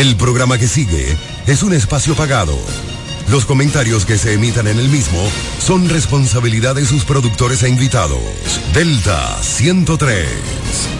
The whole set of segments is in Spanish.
El programa que sigue es un espacio pagado. Los comentarios que se emitan en el mismo son responsabilidad de sus productores e invitados. Delta 103.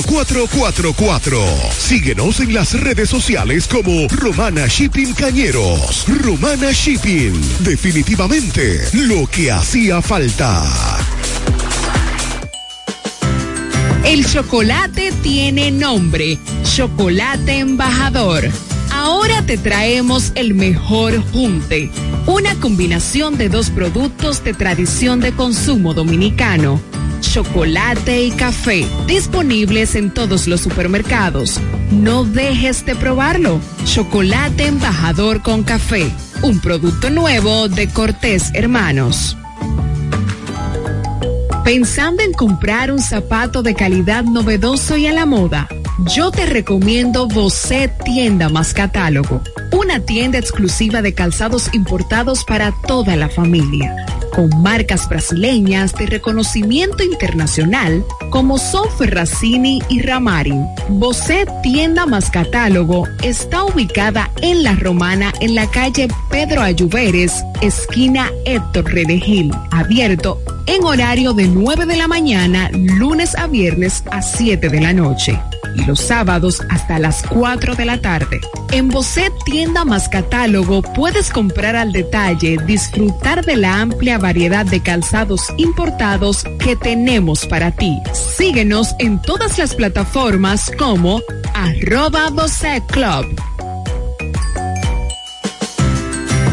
4444. Síguenos en las redes sociales como Romana Shipping Cañeros. Romana Shipping. Definitivamente lo que hacía falta. El chocolate tiene nombre. Chocolate embajador. Ahora te traemos el mejor junte. Una combinación de dos productos de tradición de consumo dominicano chocolate y café, disponibles en todos los supermercados. No dejes de probarlo. Chocolate embajador con café, un producto nuevo de Cortés Hermanos. Pensando en comprar un zapato de calidad novedoso y a la moda, yo te recomiendo Bocet Tienda más Catálogo, una tienda exclusiva de calzados importados para toda la familia con marcas brasileñas de reconocimiento internacional como son Ferracini y Ramarin. Bosé Tienda más Catálogo está ubicada en La Romana en la calle Pedro Ayuberes, esquina Héctor Redegil, abierto en horario de 9 de la mañana, lunes a viernes a 7 de la noche y los sábados hasta las 4 de la tarde. En Bocet Tienda más Catálogo puedes comprar al detalle, disfrutar de la amplia variedad de calzados importados que tenemos para ti. Síguenos en todas las plataformas como arroba Bocet Club.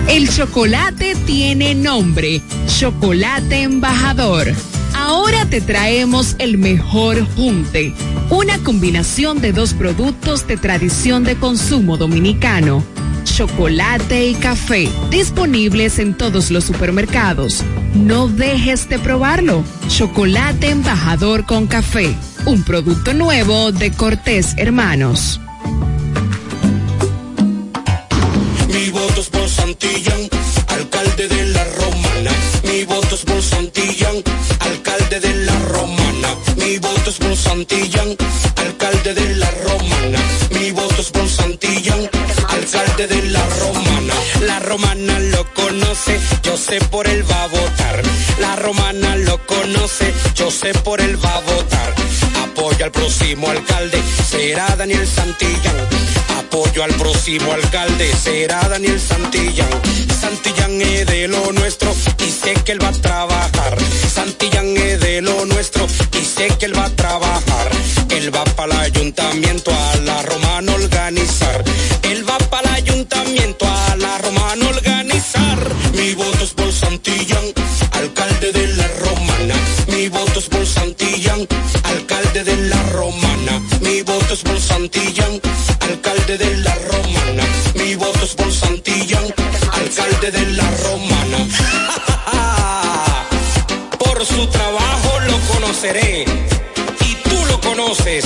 El chocolate tiene nombre, Chocolate Embajador. Ahora te traemos el mejor junte, una combinación de dos productos de tradición de consumo dominicano, chocolate y café, disponibles en todos los supermercados. No dejes de probarlo. Chocolate embajador con café, un producto nuevo de Cortés Hermanos. Mi voto es por Santillán, alcalde de la Romana. Mi voto es por Santillán, alcalde de la Romana. Mi voto es por Santillán, de la Romana. La Romana lo conoce, yo sé por él va a votar. La Romana lo conoce, yo sé por él va a votar. Apoya al próximo alcalde, será Daniel Santillán. Apoyo al próximo alcalde, será Daniel Santillán. Santillán es de lo nuestro y sé que él va a trabajar. Santillán es de lo nuestro y sé que él va a trabajar. Él va para el ayuntamiento a la romana organizar. Él va para voto es por Santillán, alcalde de la romana. Mi voto es por Santillán, alcalde de la romana. Por su trabajo lo conoceré y tú lo conoces.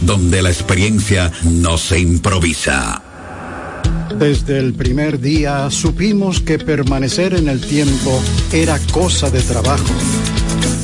donde la experiencia no se improvisa. Desde el primer día supimos que permanecer en el tiempo era cosa de trabajo.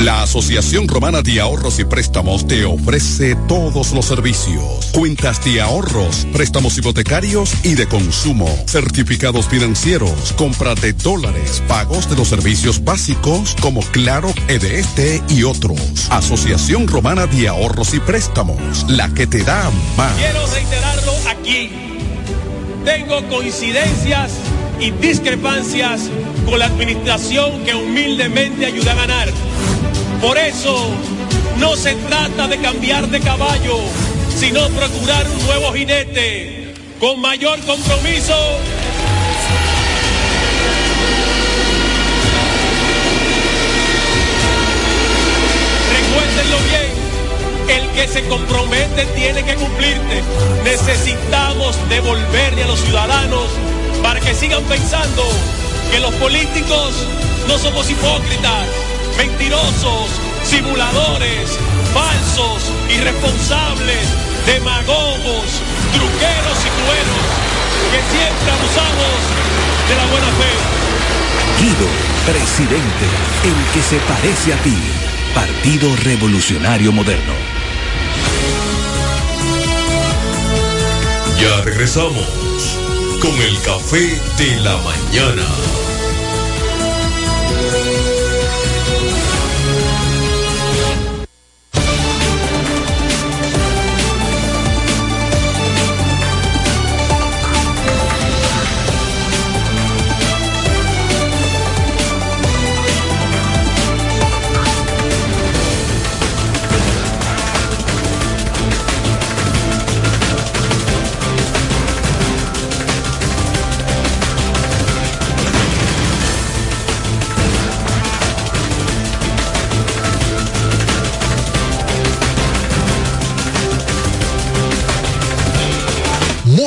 La Asociación Romana de Ahorros y Préstamos te ofrece todos los servicios. Cuentas de ahorros, préstamos hipotecarios y de consumo, certificados financieros, compra de dólares, pagos de los servicios básicos como Claro, EDT y otros. Asociación Romana de Ahorros y Préstamos, la que te da más. Quiero reiterarlo aquí. Tengo coincidencias y discrepancias con la administración que humildemente ayuda a ganar por eso no se trata de cambiar de caballo, sino procurar un nuevo jinete con mayor compromiso. Recuérdenlo bien, el que se compromete tiene que cumplirte. Necesitamos devolverle a los ciudadanos para que sigan pensando que los políticos no somos hipócritas mentirosos, simuladores, falsos, irresponsables, demagogos, truqueros y cruelos, que siempre abusamos de la buena fe. Guido, presidente, el que se parece a ti, Partido Revolucionario Moderno. Ya regresamos con el café de la mañana.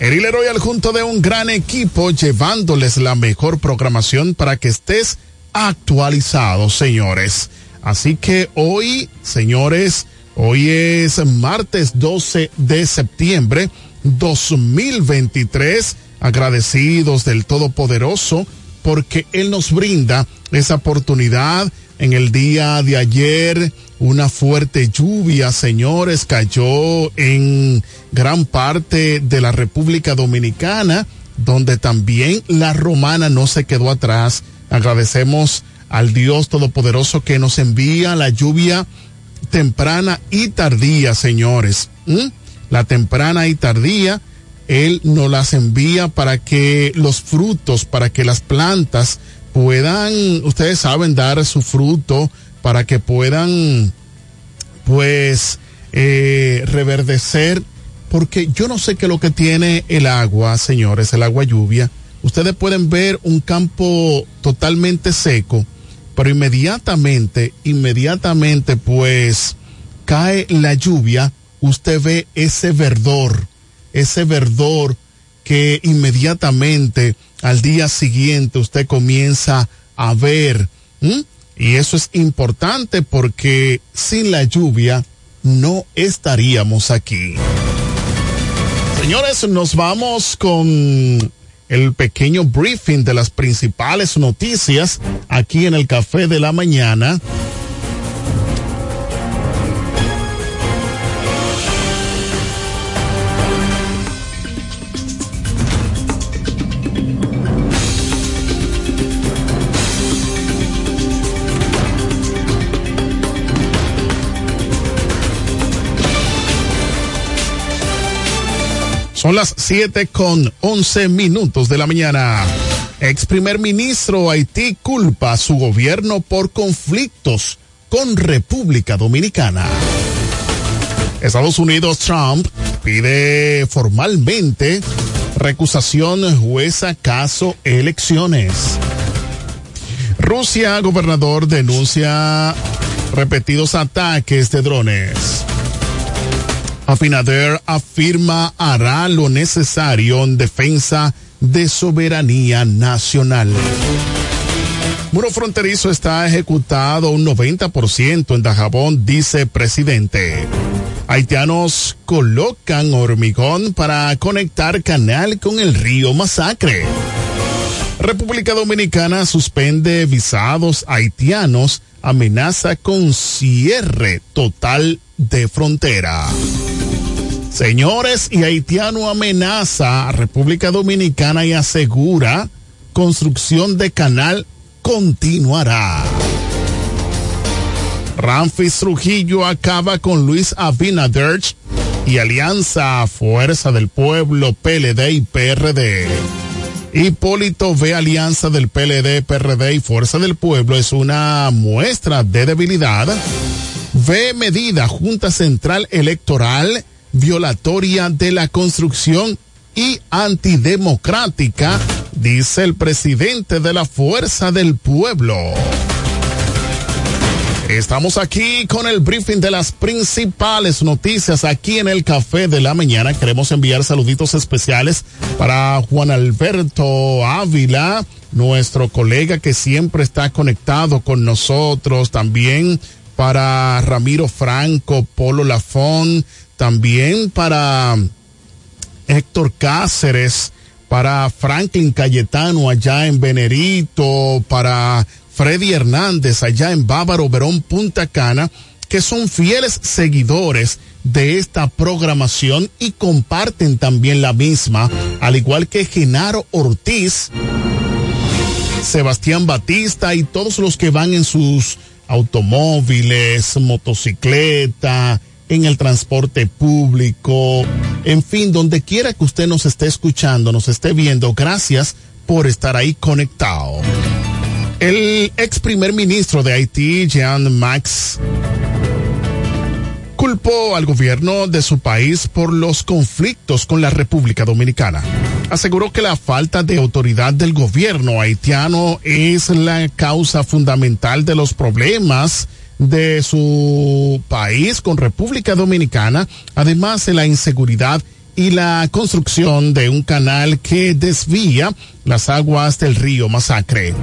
Eril Royal junto de un gran equipo llevándoles la mejor programación para que estés actualizado, señores. Así que hoy, señores, hoy es martes 12 de septiembre 2023, agradecidos del Todopoderoso porque Él nos brinda esa oportunidad En el día de ayer, una fuerte lluvia, señores, cayó en gran parte de la República Dominicana, donde también la romana no se quedó atrás. Agradecemos al Dios Todopoderoso que nos envía la lluvia temprana y tardía, señores. ¿Mm? La temprana y tardía, Él nos las envía para que los frutos, para que las plantas puedan, ustedes saben, dar su fruto, para que puedan, pues, eh, reverdecer, porque yo no sé qué es lo que tiene el agua, señores, el agua lluvia. Ustedes pueden ver un campo totalmente seco, pero inmediatamente, inmediatamente pues cae la lluvia, usted ve ese verdor, ese verdor que inmediatamente al día siguiente usted comienza a ver. Y eso es importante porque sin la lluvia no estaríamos aquí. Señores, nos vamos con el pequeño briefing de las principales noticias aquí en el Café de la Mañana. Son las 7 con 11 minutos de la mañana. Ex primer ministro Haití culpa a su gobierno por conflictos con República Dominicana. Estados Unidos Trump pide formalmente recusación jueza caso elecciones. Rusia, gobernador, denuncia repetidos ataques de drones. Afinader afirma hará lo necesario en defensa de soberanía nacional. Muro fronterizo está ejecutado un 90% en Dajabón, dice presidente. Haitianos colocan hormigón para conectar canal con el río Masacre. República Dominicana suspende visados haitianos, amenaza con cierre total de frontera. Señores, y haitiano amenaza a República Dominicana y asegura construcción de canal continuará. Ramfis Trujillo acaba con Luis Abinader y Alianza Fuerza del Pueblo PLD y PRD. Hipólito ve Alianza del PLD, PRD y Fuerza del Pueblo es una muestra de debilidad. Ve medida Junta Central Electoral violatoria de la construcción y antidemocrática, dice el presidente de la Fuerza del Pueblo. Estamos aquí con el briefing de las principales noticias aquí en el Café de la Mañana. Queremos enviar saluditos especiales para Juan Alberto Ávila, nuestro colega que siempre está conectado con nosotros. También para Ramiro Franco, Polo Lafón, también para Héctor Cáceres, para Franklin Cayetano allá en Venerito, para Freddy Hernández allá en Bávaro Verón Punta Cana, que son fieles seguidores de esta programación y comparten también la misma, al igual que Genaro Ortiz, Sebastián Batista y todos los que van en sus automóviles, motocicleta, en el transporte público, en fin, donde quiera que usted nos esté escuchando, nos esté viendo, gracias por estar ahí conectado. El ex primer ministro de Haití, Jean Max, culpó al gobierno de su país por los conflictos con la República Dominicana. Aseguró que la falta de autoridad del gobierno haitiano es la causa fundamental de los problemas de su país con República Dominicana, además de la inseguridad y la construcción de un canal que desvía las aguas del río Masacre.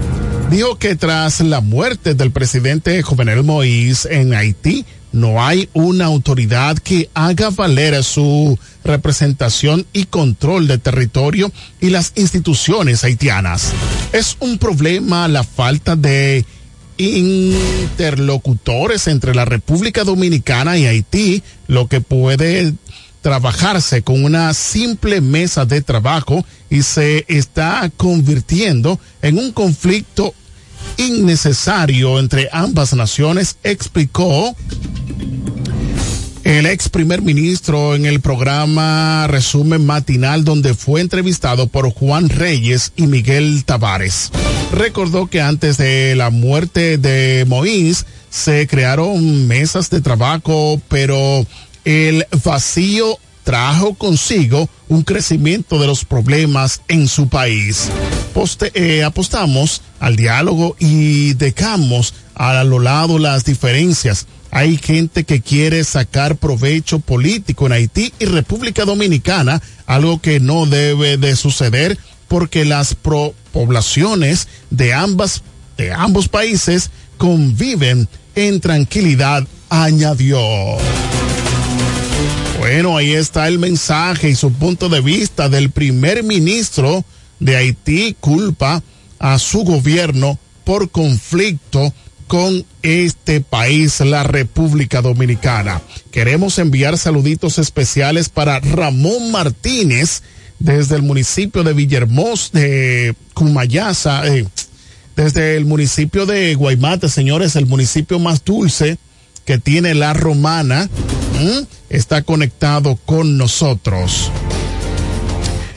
Dijo que tras la muerte del presidente Jovenel Moïse en Haití, no hay una autoridad que haga valer su representación y control de territorio y las instituciones haitianas. Es un problema la falta de interlocutores entre la República Dominicana y Haití, lo que puede trabajarse con una simple mesa de trabajo y se está convirtiendo en un conflicto innecesario entre ambas naciones, explicó el ex primer ministro en el programa Resumen Matinal donde fue entrevistado por Juan Reyes y Miguel Tavares. Recordó que antes de la muerte de Moïse se crearon mesas de trabajo, pero el vacío trajo consigo un crecimiento de los problemas en su país. Eh, apostamos al diálogo y dejamos a lo lado las diferencias hay gente que quiere sacar provecho político en Haití y República Dominicana, algo que no debe de suceder porque las poblaciones de ambas de ambos países conviven en tranquilidad, añadió. Bueno, ahí está el mensaje y su punto de vista del primer ministro de Haití culpa a su gobierno por conflicto con este país, la República Dominicana. Queremos enviar saluditos especiales para Ramón Martínez desde el municipio de Villahermosa, de Cumayasa, eh, desde el municipio de Guaymate, señores, el municipio más dulce que tiene la romana, está conectado con nosotros.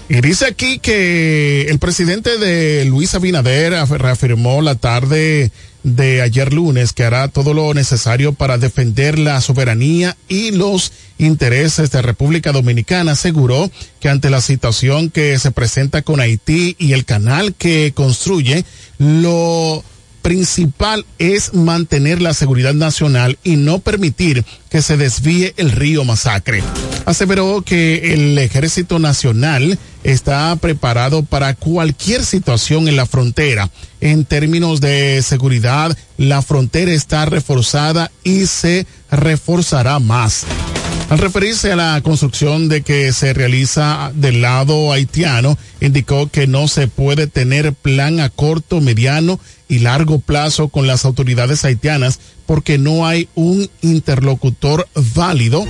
Y dice aquí que el presidente de Luis Abinader reafirmó la tarde de ayer lunes que hará todo lo necesario para defender la soberanía y los intereses de República Dominicana. Aseguró que ante la situación que se presenta con Haití y el canal que construye, lo principal es mantener la seguridad nacional y no permitir que se desvíe el río Masacre. Aseveró que el Ejército Nacional está preparado para cualquier situación en la frontera. En términos de seguridad, la frontera está reforzada y se reforzará más. Al referirse a la construcción de que se realiza del lado haitiano, indicó que no se puede tener plan a corto, mediano y largo plazo con las autoridades haitianas porque no hay un interlocutor válido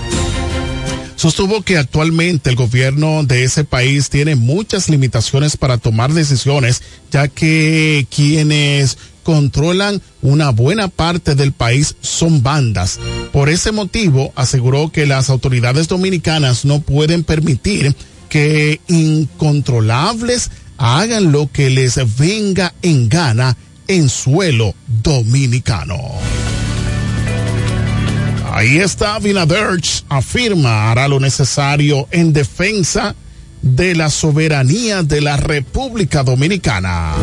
sostuvo que actualmente el gobierno de ese país tiene muchas limitaciones para tomar decisiones, ya que quienes controlan una buena parte del país son bandas. Por ese motivo, aseguró que las autoridades dominicanas no pueden permitir que incontrolables hagan lo que les venga en gana en suelo dominicano. Ahí está Vinaderch, afirma, hará lo necesario en defensa de la soberanía de la República Dominicana.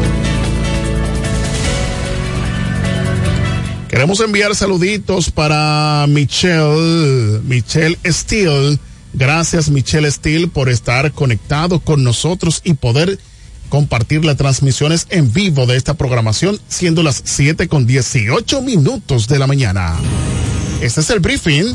Queremos enviar saluditos para Michelle, Michelle Steele. Gracias Michelle Steele por estar conectado con nosotros y poder compartir las transmisiones en vivo de esta programación, siendo las 7 con 18 minutos de la mañana. Este es el briefing.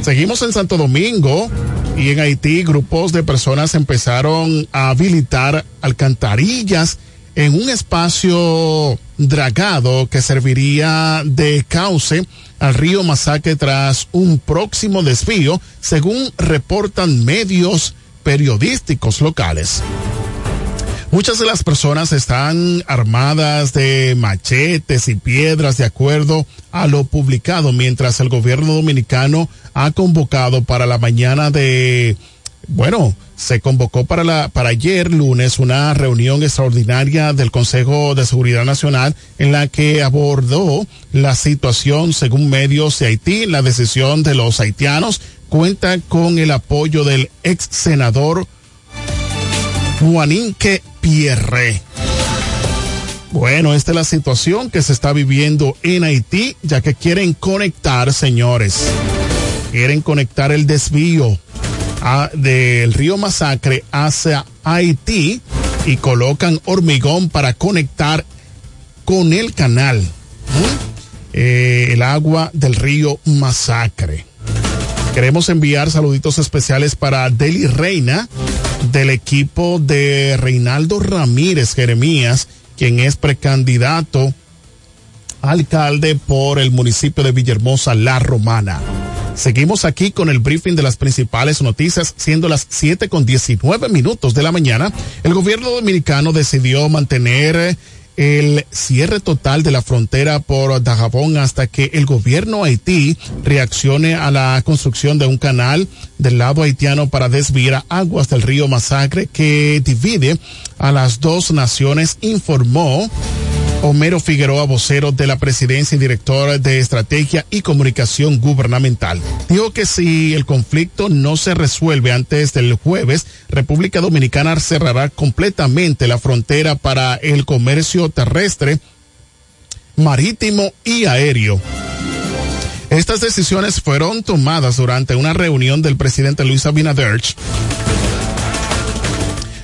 Seguimos en Santo Domingo y en Haití grupos de personas empezaron a habilitar alcantarillas en un espacio dragado que serviría de cauce al río Masacre tras un próximo desvío, según reportan medios periodísticos locales. Muchas de las personas están armadas de machetes y piedras de acuerdo a lo publicado, mientras el gobierno dominicano ha convocado para la mañana de, bueno, se convocó para la para ayer lunes una reunión extraordinaria del Consejo de Seguridad Nacional en la que abordó la situación según medios de Haití. La decisión de los haitianos cuenta con el apoyo del ex senador Juaninque Pierre. Bueno, esta es la situación que se está viviendo en Haití, ya que quieren conectar, señores, quieren conectar el desvío del río Masacre hacia Haití y colocan hormigón para conectar con el canal, eh, el agua del río Masacre. Queremos enviar saluditos especiales para Deli Reina del equipo de Reinaldo Ramírez Jeremías, quien es precandidato alcalde por el municipio de Villahermosa, La Romana. Seguimos aquí con el briefing de las principales noticias, siendo las 7 con 19 minutos de la mañana. El gobierno dominicano decidió mantener el cierre total de la frontera por Dajabón hasta que el gobierno haití reaccione a la construcción de un canal del lado haitiano para desviar aguas del río Masacre que divide a las dos naciones, informó Homero Figueroa, vocero de la presidencia y director de estrategia y comunicación gubernamental. Dijo que si el conflicto no se resuelve antes del jueves, República Dominicana cerrará completamente la frontera para el comercio terrestre, marítimo y aéreo. Estas decisiones fueron tomadas durante una reunión del presidente Luis Abinader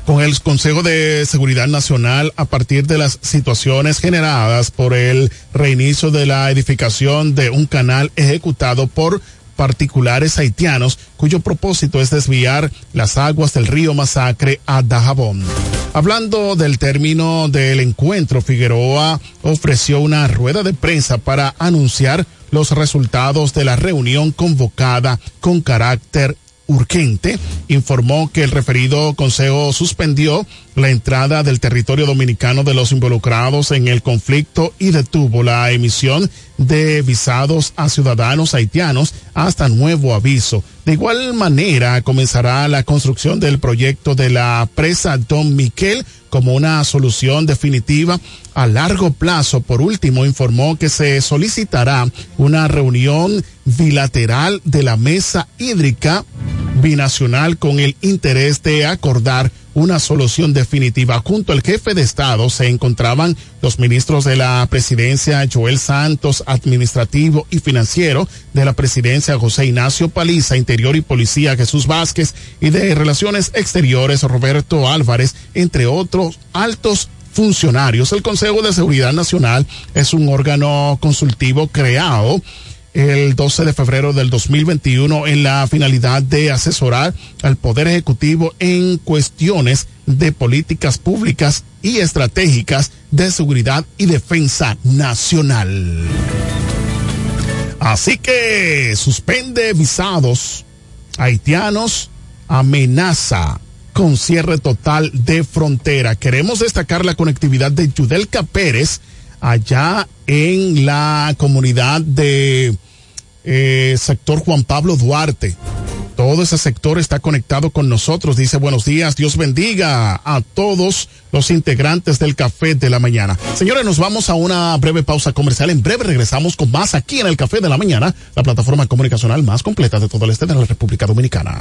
con el Consejo de Seguridad Nacional a partir de las situaciones generadas por el reinicio de la edificación de un canal ejecutado por particulares haitianos cuyo propósito es desviar las aguas del río Masacre a Dajabón. Hablando del término del encuentro, Figueroa ofreció una rueda de prensa para anunciar los resultados de la reunión convocada con carácter urgente, informó que el referido consejo suspendió la entrada del territorio dominicano de los involucrados en el conflicto y detuvo la emisión de visados a ciudadanos haitianos hasta nuevo aviso. De igual manera, comenzará la construcción del proyecto de la presa Don Miquel como una solución definitiva a largo plazo. Por último, informó que se solicitará una reunión bilateral de la mesa hídrica binacional con el interés de acordar una solución definitiva. Junto al jefe de Estado se encontraban los ministros de la presidencia Joel Santos, administrativo y financiero, de la presidencia José Ignacio Paliza, interior y policía Jesús Vázquez y de relaciones exteriores Roberto Álvarez, entre otros altos funcionarios. El Consejo de Seguridad Nacional es un órgano consultivo creado el 12 de febrero del 2021 en la finalidad de asesorar al Poder Ejecutivo en cuestiones de políticas públicas y estratégicas de seguridad y defensa nacional. Así que suspende visados haitianos, amenaza con cierre total de frontera. Queremos destacar la conectividad de Yudelka Pérez allá en la comunidad de eh, sector Juan Pablo Duarte. Todo ese sector está conectado con nosotros. Dice buenos días, Dios bendiga a todos los integrantes del Café de la Mañana. Señores, nos vamos a una breve pausa comercial. En breve regresamos con más aquí en el Café de la Mañana, la plataforma comunicacional más completa de todo el este de la República Dominicana.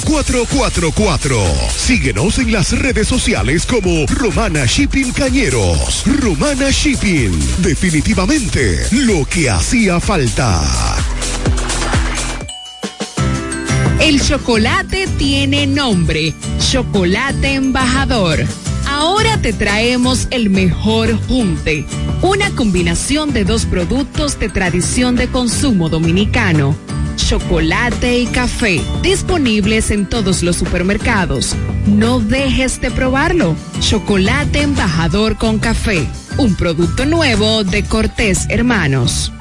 444. Síguenos en las redes sociales como Romana Shipping Cañeros. Romana Shipping. Definitivamente lo que hacía falta. El chocolate tiene nombre. Chocolate embajador. Ahora te traemos el mejor junte. Una combinación de dos productos de tradición de consumo dominicano chocolate y café, disponibles en todos los supermercados. No dejes de probarlo. Chocolate embajador con café, un producto nuevo de Cortés Hermanos.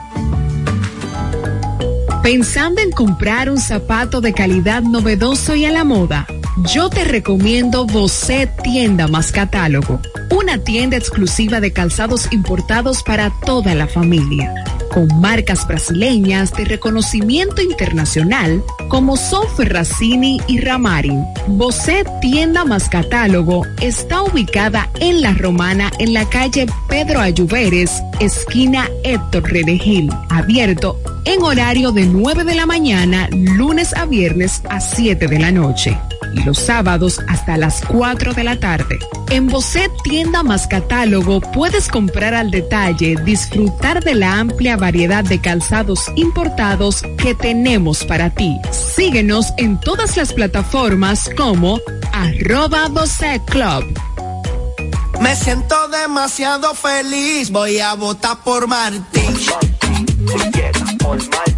Pensando en comprar un zapato de calidad novedoso y a la moda, yo te recomiendo Bocet Tienda más Catálogo, una tienda exclusiva de calzados importados para toda la familia con marcas brasileñas de reconocimiento internacional como son Ferracini y Ramarin. Bosé Tienda más Catálogo está ubicada en La Romana en la calle Pedro Ayuberes, esquina Héctor Redegil, abierto en horario de 9 de la mañana, lunes a viernes a 7 de la noche y los sábados hasta las 4 de la tarde. En Bocet Tienda más Catálogo puedes comprar al detalle, disfrutar de la amplia variedad de calzados importados que tenemos para ti. Síguenos en todas las plataformas como arroba Club. Me siento demasiado feliz, voy a votar por Martín. por Martín, Yo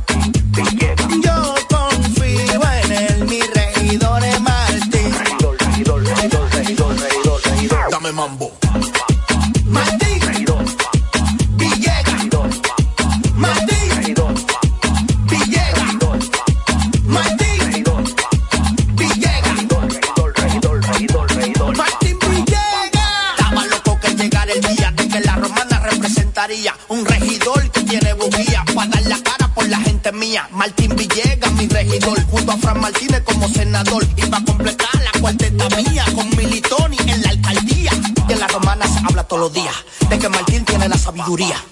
sabiduría,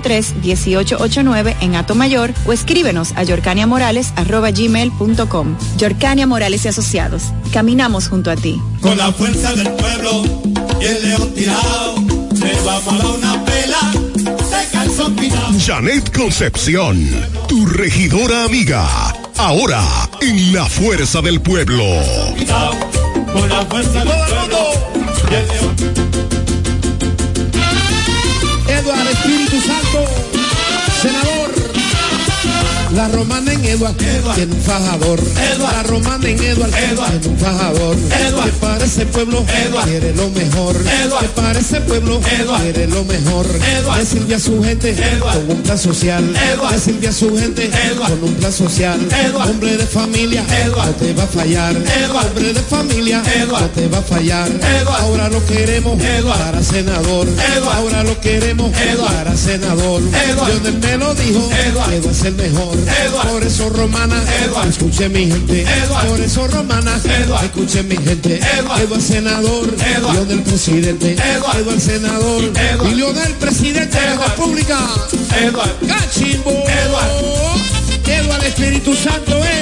809-553-1889 en Atomayor o escríbenos a yorcaniamorales.gmail.com. Yorcania Morales y Asociados. Caminamos junto a ti. Con la fuerza del pueblo y el león tirado, le vamos a dar una pela de calzón quitado. Janet Concepción, tu regidora amiga. Ahora, en la fuerza del pueblo. Con la fuerza del pueblo y el león. Eduardo Espíritu Santo, La romana en Eduard, tiene un fajador. La romana en Eduard, tiene un fajador. Que para ese pueblo quiere lo mejor. Que para ese pueblo quiere lo mejor. Le sirve a su gente con un plan social. Le sirve a su gente con un plan social. Hombre de familia, no te va a fallar. Hombre de familia, no te va a fallar. Ahora lo queremos para senador. Ahora lo queremos para senador. Lionel me lo dijo, que va a ser mejor. Por eso romana, escuche mi gente. Por eso romana, escuche mi gente. Eduardo senador, Lionel presidente. Eduardo senador, y Lionel presidente de la República. Cachimbo. Eduardo Espíritu Santo es.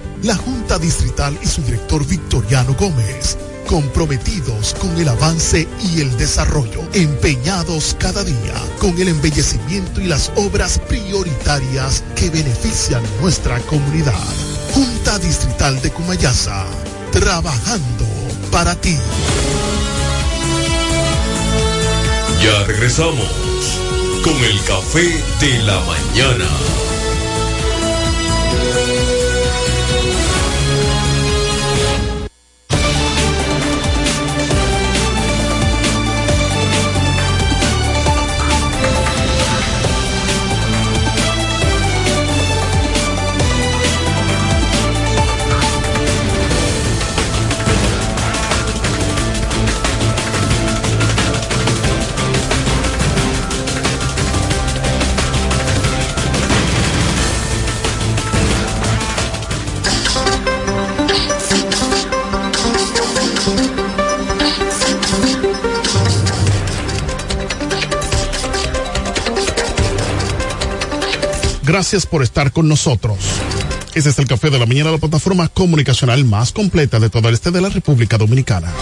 La Junta Distrital y su director Victoriano Gómez, comprometidos con el avance y el desarrollo, empeñados cada día con el embellecimiento y las obras prioritarias que benefician nuestra comunidad. Junta Distrital de Cumayasa, trabajando para ti. Ya regresamos con el café de la mañana. Gracias por estar con nosotros. Este es el Café de la Mañana, la plataforma comunicacional más completa de todo el este de la República Dominicana.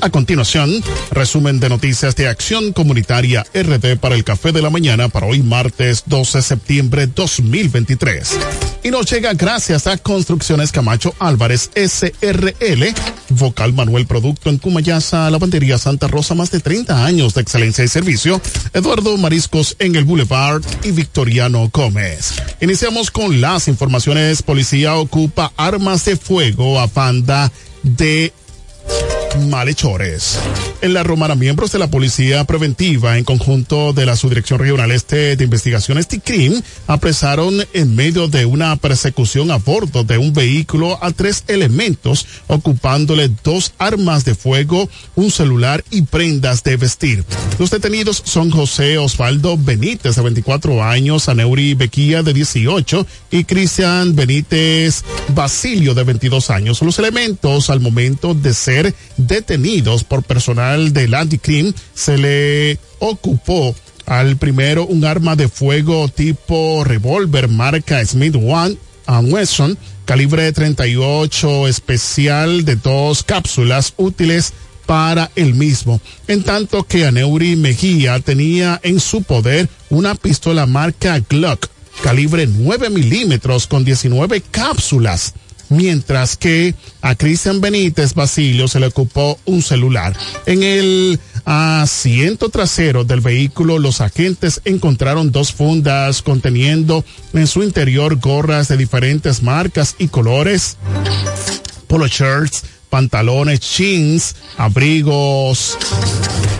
A continuación, resumen de noticias de Acción Comunitaria RD para el Café de la Mañana para hoy martes 12 de septiembre 2023 y nos llega gracias a Construcciones Camacho Álvarez SRL, Vocal Manuel Producto en Cumayasa, Lavandería Santa Rosa, más de 30 años de excelencia y servicio, Eduardo Mariscos en el Boulevard y Victoriano Gómez. Iniciamos con las informaciones. Policía ocupa armas de fuego a banda de malhechores. En la Romana, miembros de la Policía Preventiva, en conjunto de la Subdirección Regional Este de Investigaciones TICRIM, apresaron en medio de una persecución a bordo de un vehículo a tres elementos, ocupándole dos armas de fuego, un celular y prendas de vestir. Los detenidos son José Osvaldo Benítez, de 24 años, Aneuri Bequía, de 18, y Cristian Benítez Basilio, de 22 años. Los elementos, al momento de ser detenidos por personal del Anticrim, se le ocupó al primero un arma de fuego tipo revólver marca Smith One Wesson, calibre 38 especial de dos cápsulas útiles para el mismo, en tanto que Aneuri Mejía tenía en su poder una pistola marca Glock, calibre 9 milímetros con 19 cápsulas mientras que a Cristian Benítez Basilio se le ocupó un celular. En el asiento trasero del vehículo, los agentes encontraron dos fundas conteniendo en su interior gorras de diferentes marcas y colores, polo shirts, pantalones, jeans, abrigos,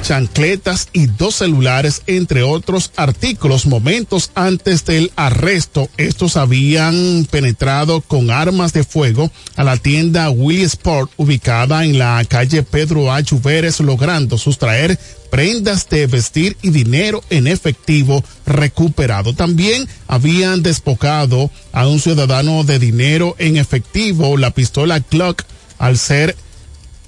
chancletas y dos celulares, entre otros artículos. Momentos antes del arresto, estos habían penetrado con armas de fuego a la tienda Willy Sport ubicada en la calle Pedro A. Logrando sustraer prendas de vestir y dinero en efectivo recuperado. También habían despojado a un ciudadano de dinero en efectivo, la pistola Glock al ser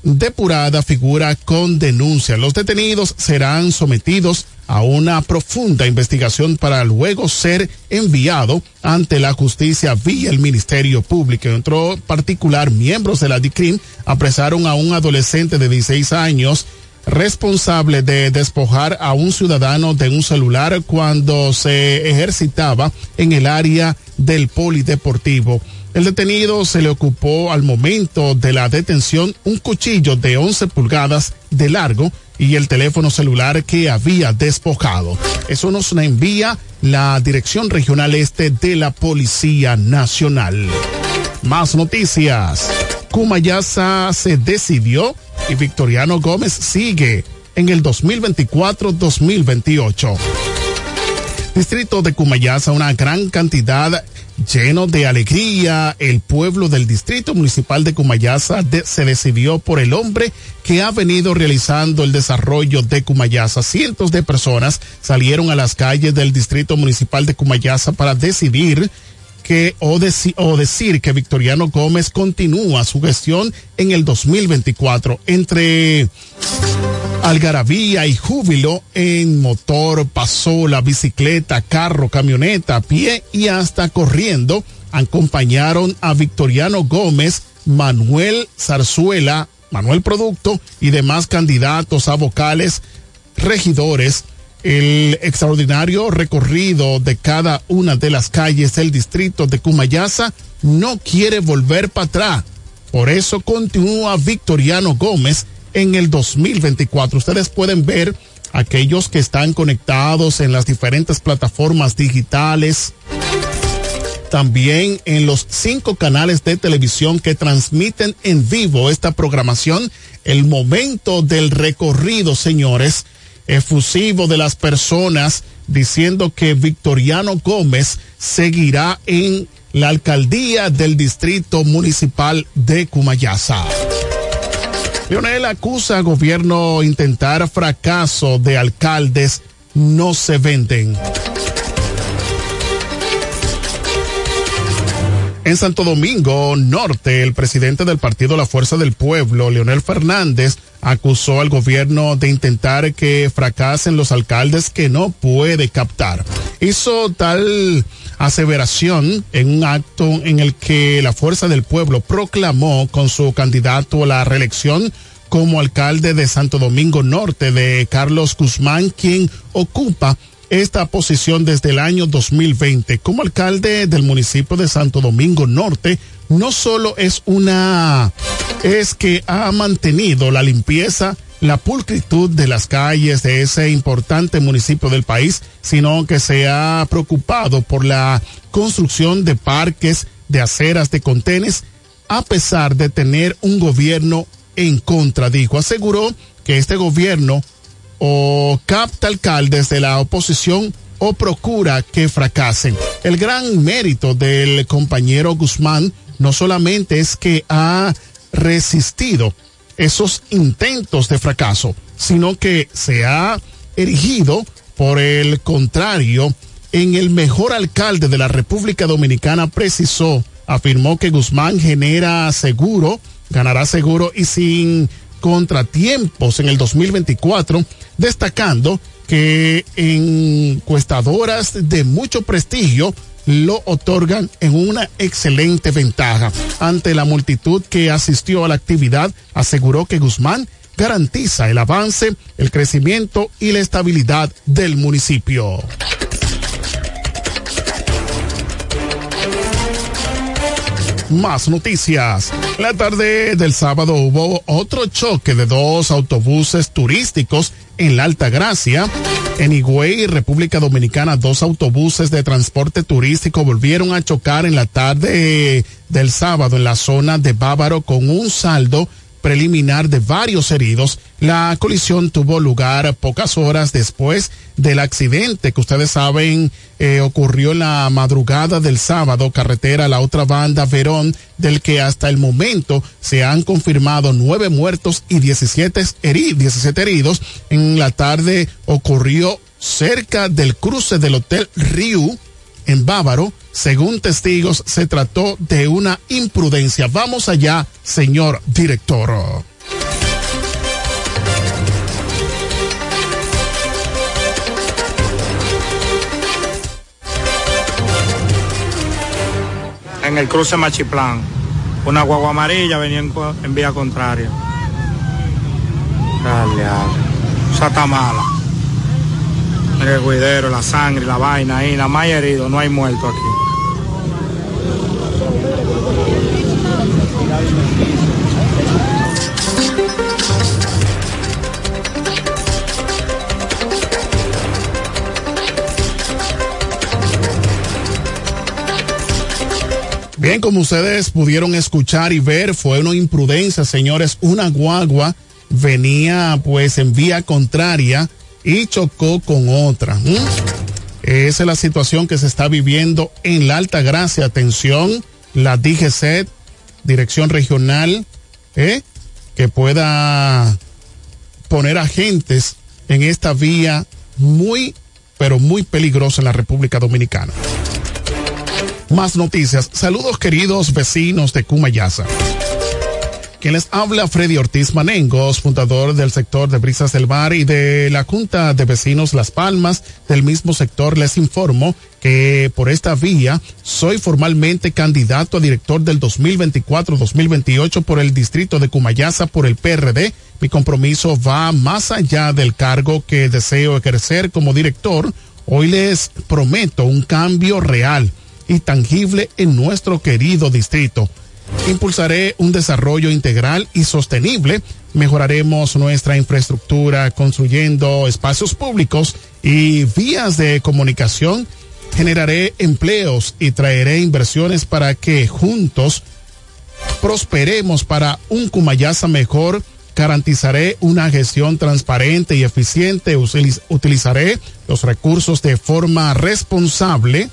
depurada figura con denuncia. Los detenidos serán sometidos a una profunda investigación para luego ser enviado ante la justicia vía el Ministerio Público. En otro particular, miembros de la DICRIM apresaron a un adolescente de 16 años responsable de despojar a un ciudadano de un celular cuando se ejercitaba en el área del polideportivo. El detenido se le ocupó al momento de la detención un cuchillo de 11 pulgadas de largo y el teléfono celular que había despojado. Eso nos envía la Dirección Regional Este de la Policía Nacional. Más noticias. Cumayasa se decidió y Victoriano Gómez sigue en el 2024-2028. Distrito de Cumayasa, una gran cantidad Lleno de alegría, el pueblo del distrito municipal de Cumayasa se decidió por el hombre que ha venido realizando el desarrollo de Cumayasa. Cientos de personas salieron a las calles del distrito municipal de Cumayasa para decidir que o, o, decir que Victoriano Gómez continúa su gestión en el 2024 entre algarabía y júbilo en motor, pasola, bicicleta, carro, camioneta, pie y hasta corriendo. Acompañaron a Victoriano Gómez, Manuel Zarzuela, Manuel Producto y demás candidatos a vocales, regidores. El extraordinario recorrido de cada una de las calles del distrito de Cumayasa no quiere volver para atrás. Por eso continúa Victoriano Gómez en el 2024. Ustedes pueden ver aquellos que están conectados en las diferentes plataformas digitales, también en los cinco canales de televisión que transmiten en vivo esta programación, el momento del recorrido, señores, efusivo de las personas diciendo que Victoriano Gómez seguirá en la alcaldía del distrito municipal de Cumayasa. Leonel acusa al gobierno intentar fracaso de alcaldes no se venden. En Santo Domingo Norte, el presidente del partido La Fuerza del Pueblo, Leonel Fernández, acusó al gobierno de intentar que fracasen los alcaldes que no puede captar. Hizo tal aseveración en un acto en el que la Fuerza del Pueblo proclamó con su candidato a la reelección como alcalde de Santo Domingo Norte de Carlos Guzmán, quien ocupa esta posición desde el año 2020 como alcalde del municipio de Santo Domingo Norte. No solo es una, es que ha mantenido la limpieza la pulcritud de las calles de ese importante municipio del país, sino que se ha preocupado por la construcción de parques, de aceras, de contenes, a pesar de tener un gobierno en contra, dijo. Aseguró que este gobierno o capta alcaldes de la oposición o procura que fracasen. El gran mérito del compañero Guzmán no solamente es que ha resistido esos intentos de fracaso, sino que se ha erigido por el contrario en el mejor alcalde de la República Dominicana, precisó, afirmó que Guzmán genera seguro, ganará seguro y sin contratiempos en el 2024, destacando que encuestadoras de mucho prestigio lo otorgan en una excelente ventaja. Ante la multitud que asistió a la actividad, aseguró que Guzmán garantiza el avance, el crecimiento y la estabilidad del municipio. Más noticias. La tarde del sábado hubo otro choque de dos autobuses turísticos en la Alta Gracia. En Higüey, República Dominicana, dos autobuses de transporte turístico volvieron a chocar en la tarde del sábado en la zona de Bávaro con un saldo preliminar de varios heridos. La colisión tuvo lugar pocas horas después del accidente que ustedes saben eh, ocurrió en la madrugada del sábado, carretera la otra banda Verón, del que hasta el momento se han confirmado nueve muertos y 17, heridos, 17 heridos. En la tarde ocurrió cerca del cruce del Hotel Riu en Bávaro. Según testigos, se trató de una imprudencia. Vamos allá, señor director. En el cruce Machiplán, una guagua amarilla venía en, vía contraria. Dale, dale. Está mala el guidero, la sangre, la vaina ahí, nada más herido, no hay muerto aquí. Bien, como ustedes pudieron escuchar y ver, fue una imprudencia, señores. Una guagua venía pues en vía contraria y chocó con otra. Esa es la situación que se está viviendo en la Alta Gracia. Atención, la DGC, Dirección Regional, ¿eh? que pueda poner agentes en esta vía muy, pero muy peligrosa en la República Dominicana. Más noticias. Saludos queridos vecinos de Cumayasa. Quien les habla Freddy Ortiz Manengos, fundador del sector de Brisas del Mar y de la Junta de Vecinos Las Palmas. Del mismo sector les informo que por esta vía soy formalmente candidato a director del 2024-2028 por el distrito de Cumayasa por el PRD. Mi compromiso va más allá del cargo que deseo ejercer como director. Hoy les prometo un cambio real y tangible en nuestro querido distrito. Impulsaré un desarrollo integral y sostenible. Mejoraremos nuestra infraestructura construyendo espacios públicos y vías de comunicación. Generaré empleos y traeré inversiones para que juntos prosperemos para un Cumayasa mejor. Garantizaré una gestión transparente y eficiente. Utilizaré los recursos de forma responsable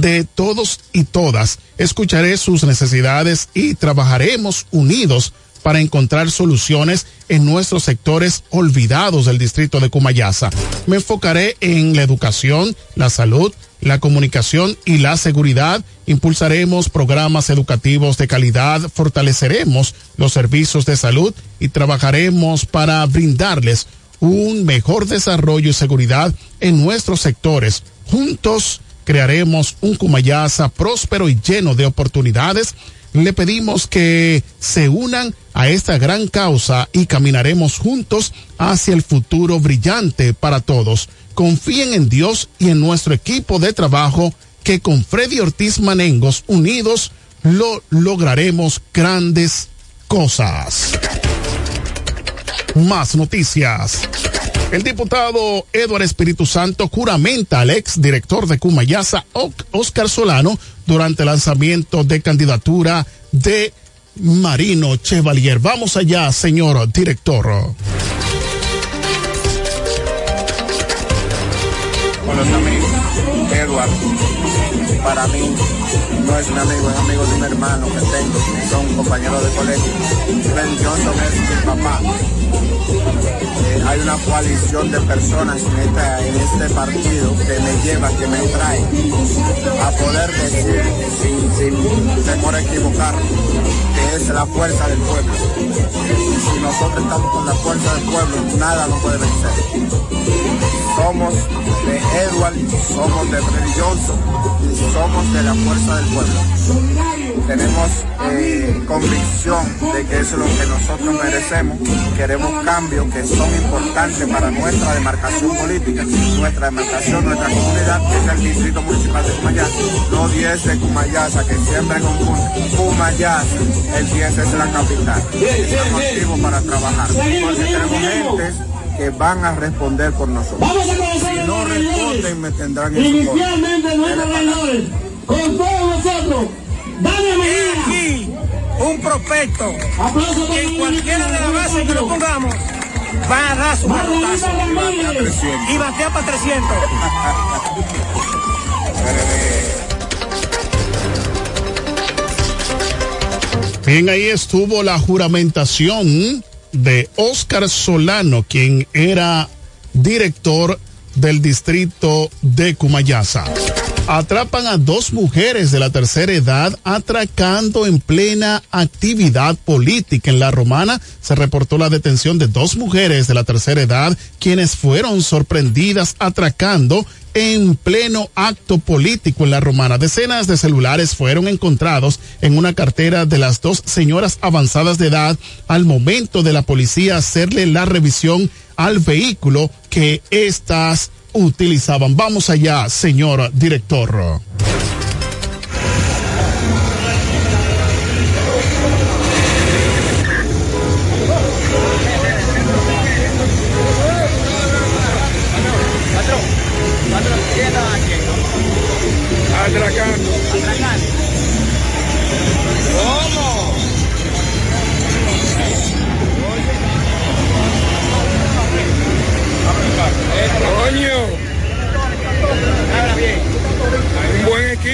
de todos y todas. Escucharé sus necesidades y trabajaremos unidos para encontrar soluciones en nuestros sectores olvidados del distrito de Cumayasa. Me enfocaré en la educación, la salud, la comunicación y la seguridad. Impulsaremos programas educativos de calidad, fortaleceremos los servicios de salud y trabajaremos para brindarles un mejor desarrollo y seguridad en nuestros sectores. Juntos crearemos un Cumayasa próspero y lleno de oportunidades. Le pedimos que se unan a esta gran causa y caminaremos juntos hacia el futuro brillante para todos. Confíen en Dios y en nuestro equipo de trabajo que con Freddy Ortiz Manengos unidos lo lograremos grandes cosas. Más noticias. El diputado Eduardo Espíritu Santo juramenta al ex director de Cumayasa, Oscar Solano, durante el lanzamiento de candidatura de Marino Chevalier. Vamos allá, señor director. Buenos amigos, Eduardo, para mí no es un amigo, es amigo de un hermano que tengo, son compañeros de colegio. Ben Johnson es mi papá. Eh, hay una coalición de personas en, este partido que me lleva, que me trae a poder decir sin, sin temor a equivocar es la fuerza del pueblo. Si nosotros estamos con la fuerza del pueblo, nada nos puede vencer. Somos de Edward, somos de Freddy somos de la fuerza del pueblo. Tenemos eh, convicción de que eso es lo que nosotros merecemos. Queremos cambios que son importantes para nuestra demarcación política, nuestra demarcación, nuestra comunidad, que es el distrito municipal de Cumayasa. No 10 de Cumayasa, que siempre confunde. Cumayasa, el 10 es la capital. Estamos activos para trabajar. Porque tenemos gentes que van a responder por nosotros. Si no responden, me tendrán en su valores, con todos nosotros, Dale aquí un prospecto. Que en cualquiera de las bases que lo pongamos va a dar su manotazo y batea para 300. Bien, ahí estuvo la juramentación de Oscar Solano, quien era director del distrito de Cumayasa. Atrapan a dos mujeres de la tercera edad atracando en plena actividad política. En la romana se reportó la detención de dos mujeres de la tercera edad quienes fueron sorprendidas atracando en pleno acto político en la romana. Decenas de celulares fueron encontrados en una cartera de las dos señoras avanzadas de edad al momento de la policía hacerle la revisión al vehículo que estas utilizaban. Vamos allá, señor director.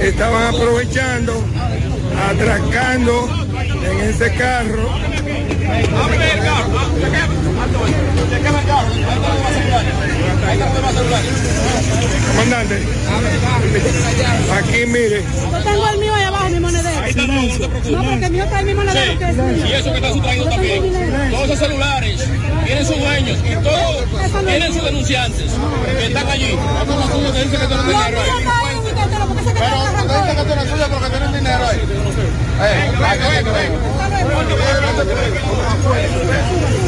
estaban aprovechando, atracando en ese carro. Ábreme el carro. Chequeme el carro. Ahí está el celular. Comandante, aquí mire. Yo tengo el mío ahí abajo, mi monedero. Ahí está, no, no te preocupes. No, porque el mío está en mi monedero. que es. Y eso que está sustraído también. Todos esos celulares tienen sus dueños y todos tienen sus denunciantes que están allí. Vamos a suyo que dice que dinero. Pero dice que tú eres suyo porque tienen dinero ahí.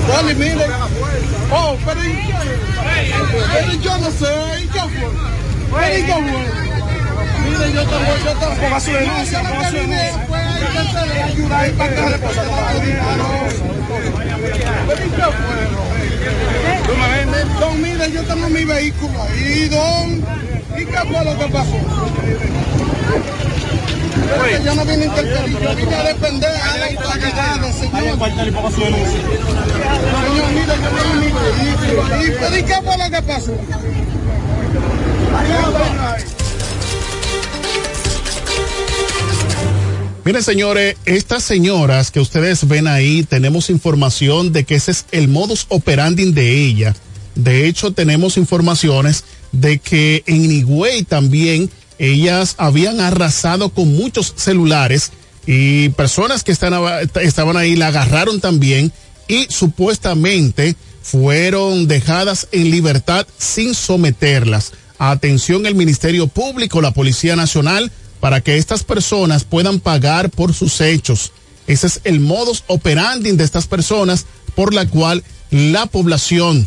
Poli, mire. Oh, pero pero yo no sé. ¿Y qué fue? Pero ¿y qué fue? Mire, yo tengo, yo tengo. Ponga su denuncia, ponga su denuncia. Ayudar para que le pase Pero ¿y qué fue? Tú me vendes. Don, mire, yo tengo mi vehículo ahí, don. ¿Y qué fue lo que pasó? Que yo no vine a interferir, yo vine a defender a las autoridades, señor. Señor, mire, yo ahí. Pero ¿y qué fue lo que pasó? Miren, señores, estas señoras que ustedes ven ahí, tenemos información de que ese es el modus operandi de ella. De hecho, tenemos informaciones de que en Higüey también ellas habían arrasado con muchos celulares y personas que están, estaban ahí la agarraron también y supuestamente fueron dejadas en libertad sin someterlas. Atención el Ministerio Público, la Policía Nacional, para que estas personas puedan pagar por sus hechos. Ese es el modus operandi de estas personas por la cual la población.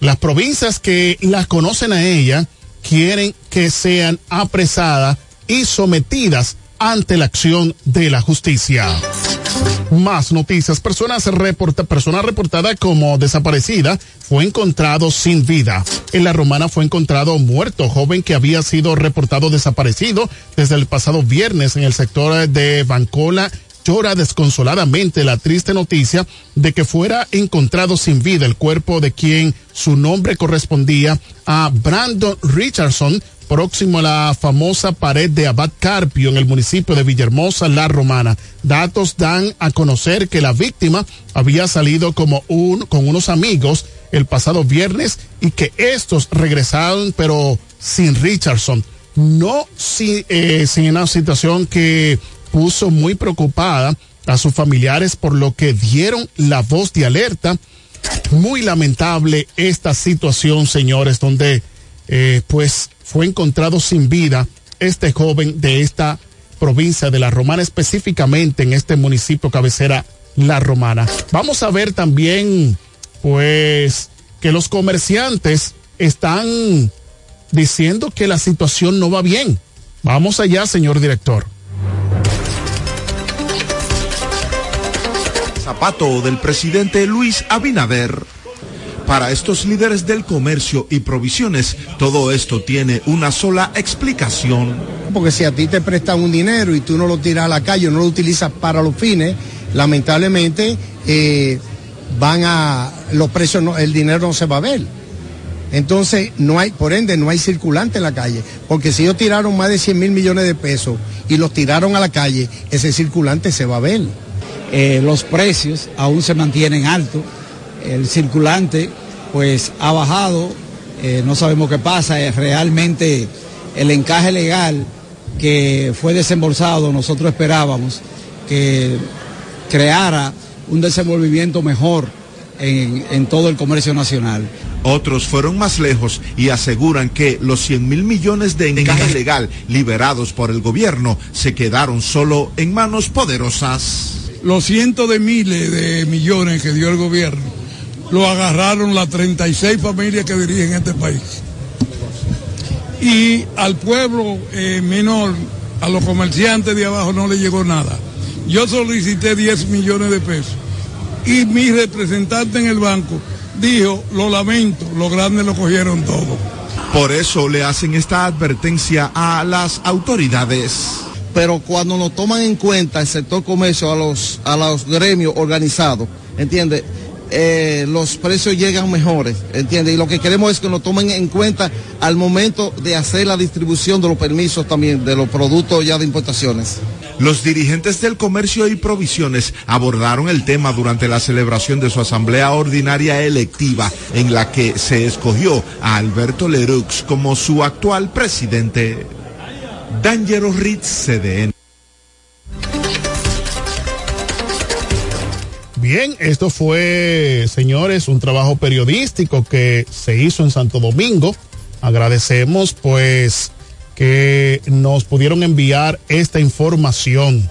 Las provincias que las conocen a ella, quieren que sean apresadas y sometidas ante la acción de la justicia. Más noticias. Personas persona reportada como desaparecida fue encontrado sin vida. En la romana fue encontrado muerto, joven que había sido reportado desaparecido desde el pasado viernes en el sector de Bancola llora desconsoladamente la triste noticia de que fuera encontrado sin vida el cuerpo de quien su nombre correspondía a Brandon Richardson, próximo a la famosa pared de Abad Carpio en el municipio de Villahermosa, La Romana. Datos dan a conocer que la víctima había salido como un, con unos amigos el pasado viernes y que estos regresaron pero sin Richardson. No sin, eh, sin una situación que puso muy preocupada a sus familiares por lo que dieron la voz de alerta. Muy lamentable esta situación, señores, donde eh, pues fue encontrado sin vida este joven de esta provincia de La Romana, específicamente en este municipio cabecera La Romana. Vamos a ver también, pues, que los comerciantes están diciendo que la situación no va bien. Vamos allá, señor director. Zapato del presidente Luis Abinader. Para estos líderes del comercio y provisiones, todo esto tiene una sola explicación. Porque si a ti te prestan un dinero y tú no lo tiras a la calle no lo utilizas para los fines, lamentablemente eh, van a los precios, no, el dinero no se va a ver. Entonces, no hay, por ende, no hay circulante en la calle. Porque si ellos tiraron más de 100 mil millones de pesos y los tiraron a la calle, ese circulante se va a ver. Eh, los precios aún se mantienen altos, el circulante pues ha bajado, eh, no sabemos qué pasa, es realmente el encaje legal que fue desembolsado, nosotros esperábamos que creara un desenvolvimiento mejor en, en todo el comercio nacional. Otros fueron más lejos y aseguran que los 100 mil millones de encaje legal liberados por el gobierno se quedaron solo en manos poderosas los cientos de miles de millones que dio el gobierno, lo agarraron las 36 familias que dirigen este país. Y al pueblo eh, menor, a los comerciantes de abajo no le llegó nada. Yo solicité 10 millones de pesos y mi representante en el banco dijo, lo lamento, los grandes lo cogieron todo. Por eso le hacen esta advertencia a las autoridades pero cuando nos toman en cuenta el sector comercio a los, a los gremios organizados, ¿entiendes? eh, los precios llegan mejores, ¿entiendes? Y lo que queremos es que nos tomen en cuenta al momento de hacer la distribución de los permisos también, de los productos ya de importaciones. Los dirigentes del comercio y provisiones abordaron el tema durante la celebración de su asamblea ordinaria electiva, en la que se escogió a Alberto Leroux como su actual presidente. Dangerous Ritz CDN. Bien, esto fue, señores, un trabajo periodístico que se hizo en Santo Domingo. Agradecemos pues que nos pudieron enviar esta información.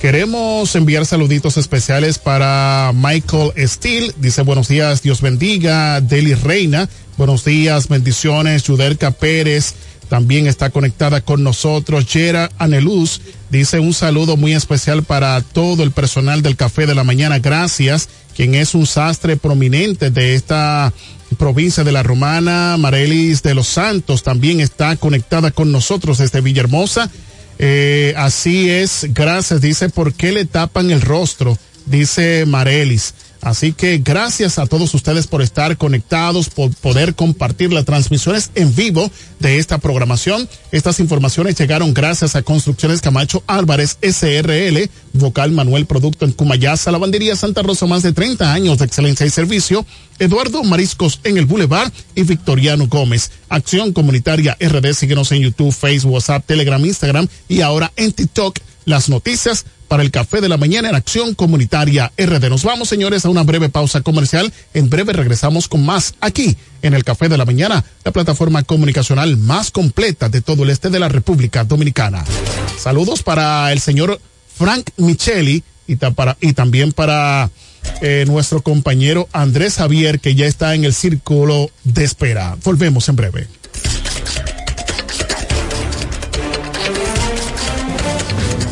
Queremos enviar saluditos especiales para Michael Steele. Dice buenos días, Dios bendiga. Deli Reina, buenos días, bendiciones. Yudelka Pérez también está conectada con nosotros. Yera Aneluz dice un saludo muy especial para todo el personal del Café de la Mañana. Gracias, quien es un sastre prominente de esta provincia de la Romana. Marelis de los Santos también está conectada con nosotros desde Villahermosa. Eh, así es, gracias. Dice, ¿por qué le tapan el rostro? Dice Marelis. Así que gracias a todos ustedes por estar conectados, por poder compartir las transmisiones en vivo de esta programación. Estas informaciones llegaron gracias a Construcciones Camacho Álvarez SRL, Vocal Manuel Producto en Cumayasa, Lavandería Santa Rosa, más de 30 años de excelencia y servicio. Eduardo Mariscos en el Boulevard y Victoriano Gómez. Acción Comunitaria RD, síguenos en YouTube, Facebook, WhatsApp, Telegram, Instagram y ahora en TikTok. Las noticias para el café de la mañana en Acción Comunitaria RD. Nos vamos, señores, a una breve pausa comercial. En breve regresamos con más aquí en el café de la mañana, la plataforma comunicacional más completa de todo el este de la República Dominicana. Saludos para el señor Frank Micheli y, también para eh, nuestro compañero Andrés Javier, que ya está en el círculo de espera. Volvemos en breve.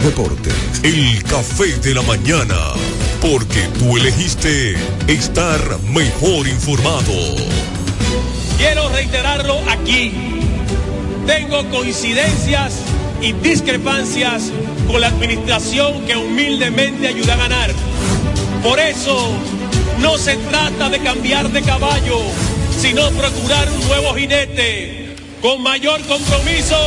deportes. El café de la mañana. Porque tú elegiste estar mejor informado. Quiero reiterarlo aquí. Tengo coincidencias y discrepancias con la administración que humildemente ayuda a ganar. Por eso no se trata de cambiar de caballo, sino procurar un nuevo jinete con mayor compromiso.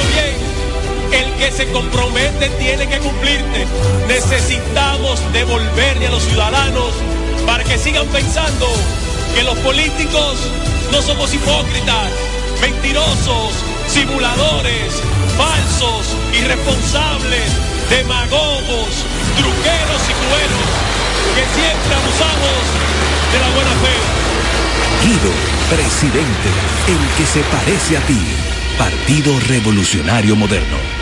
Bien, el que se compromete tiene que cumplirte. Necesitamos devolverle a los ciudadanos para que sigan pensando que los políticos no somos hipócritas, mentirosos, simuladores, falsos, irresponsables, demagogos, truqueros y cueros, que siempre abusamos de la buena fe. Guido, presidente, el que se parece a ti. Partido Revolucionario Moderno.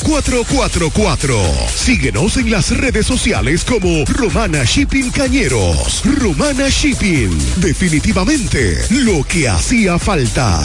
4444. Síguenos en las redes sociales como Romana Shipping Cañeros. Romana Shipping. Definitivamente lo que hacía falta.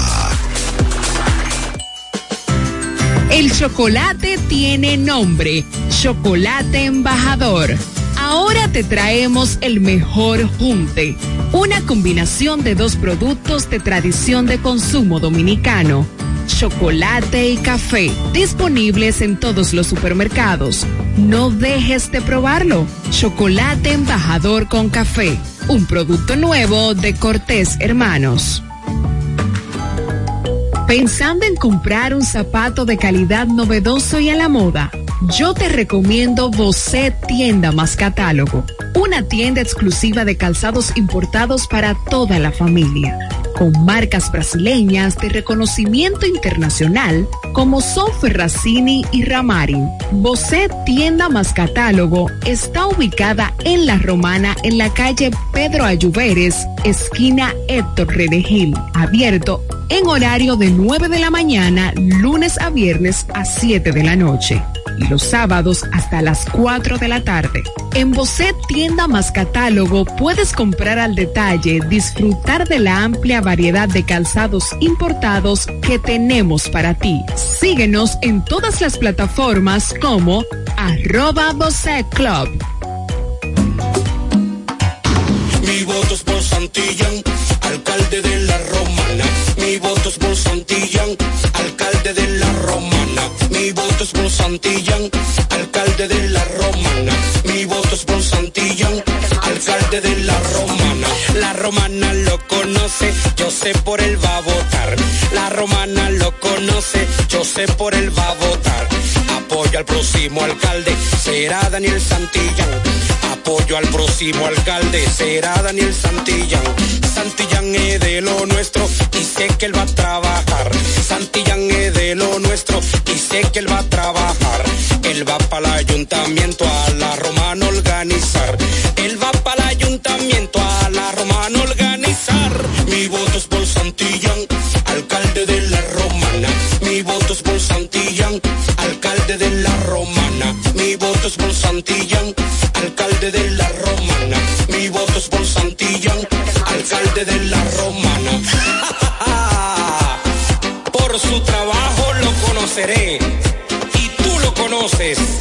El chocolate tiene nombre. Chocolate embajador. Ahora te traemos el mejor junte. Una combinación de dos productos de tradición de consumo dominicano chocolate y café, disponibles en todos los supermercados. No dejes de probarlo. Chocolate embajador con café, un producto nuevo de Cortés Hermanos. Pensando en comprar un zapato de calidad novedoso y a la moda, yo te recomiendo Bocet Tienda más Catálogo, una tienda exclusiva de calzados importados para toda la familia, con marcas brasileñas de reconocimiento internacional como son y Ramarin. Bocet Tienda más Catálogo está ubicada en La Romana en la calle Pedro Ayuberes, esquina Héctor Redegil, abierto en horario de 9 de la mañana, lunes a viernes a 7 de la noche. Y los sábados hasta las 4 de la tarde. En Bocet Tienda más Catálogo puedes comprar al detalle, disfrutar de la amplia variedad de calzados importados que tenemos para ti. Síguenos en todas las plataformas como arroba Bocet Club. Mi voto es por Santillán, alcalde de la Romana. Mi voto es por Santillán, alcalde de la Romana. Mi voto es por Santillán, alcalde de la Romana. Mi voto es por Santillán, alcalde de la Romana. Romana lo conoce, yo sé por él va a votar. La Romana lo conoce, yo sé por él va a votar. Apoyo al próximo alcalde, será Daniel Santillán. Apoyo al próximo alcalde, será Daniel Santillán. Santillán es de lo nuestro y sé que él va a trabajar. Santillán es de lo nuestro y sé que él va a trabajar. Él va para el ayuntamiento a la romana organizar. Es por Santillán, alcalde de la romana. Mi voto es por Santillán, alcalde de la romana. Por su trabajo lo conoceré y tú lo conoces.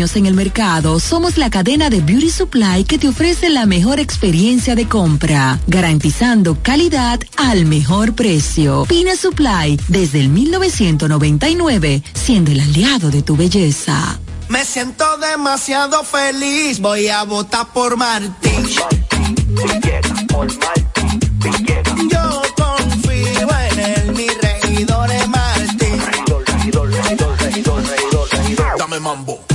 en el mercado, somos la cadena de Beauty Supply que te ofrece la mejor experiencia de compra, garantizando calidad al mejor precio. Pina Supply, desde el 1999, siendo el aliado de tu belleza. Me siento demasiado feliz, voy a votar por Martín. Yo confío en él, mi regidor es Martín. Dame mambo.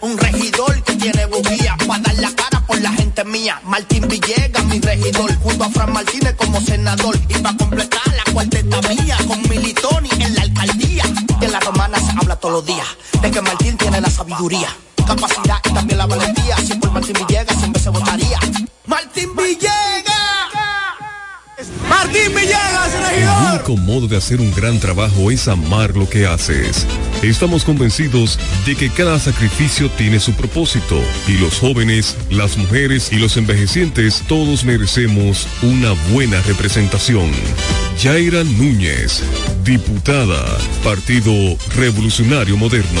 Un regidor que tiene bujía para dar la cara por la gente mía. Martín Villegas, mi regidor, junto a Fran Martínez como senador. Y para completar la cuarteta mía con Militoni en la alcaldía. En la romana se habla todos los días de que Martín tiene la sabiduría, capacidad y también la valentía. Si por Martín Villegas siempre se votaría. Martín Villegas. Martín Villegas, El único modo de hacer un gran trabajo es amar lo que haces. Estamos convencidos de que cada sacrificio tiene su propósito y los jóvenes, las mujeres y los envejecientes todos merecemos una buena representación. Yaira Núñez, diputada, Partido Revolucionario Moderno.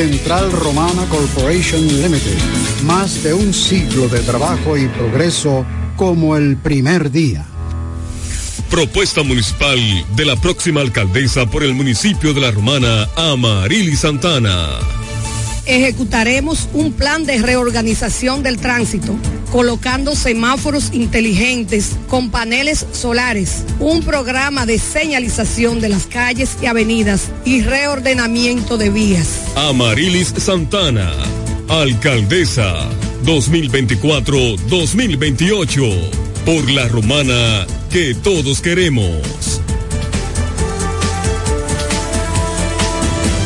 Central Romana Corporation Limited. Más de un siglo de trabajo y progreso como el primer día. Propuesta municipal de la próxima alcaldesa por el municipio de La Romana, Amarili Santana. Ejecutaremos un plan de reorganización del tránsito, colocando semáforos inteligentes con paneles solares, un programa de señalización de las calles y avenidas y reordenamiento de vías. Amarilis Santana, alcaldesa 2024-2028, por La Romana que todos queremos.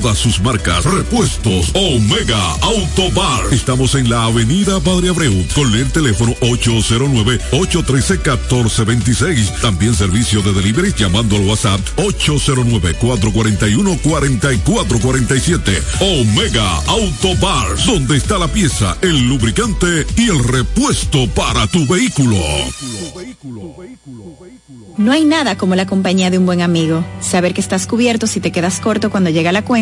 todas sus marcas. Repuestos Omega Auto Bar. Estamos en la avenida Padre Abreu con el teléfono 809-813-1426. También servicio de delivery llamando al WhatsApp 809-441-4447. Omega Auto Bar. Donde está la pieza, el lubricante y el repuesto para tu vehículo. No hay nada como la compañía de un buen amigo. Saber que estás cubierto si te quedas corto cuando llega la cuenta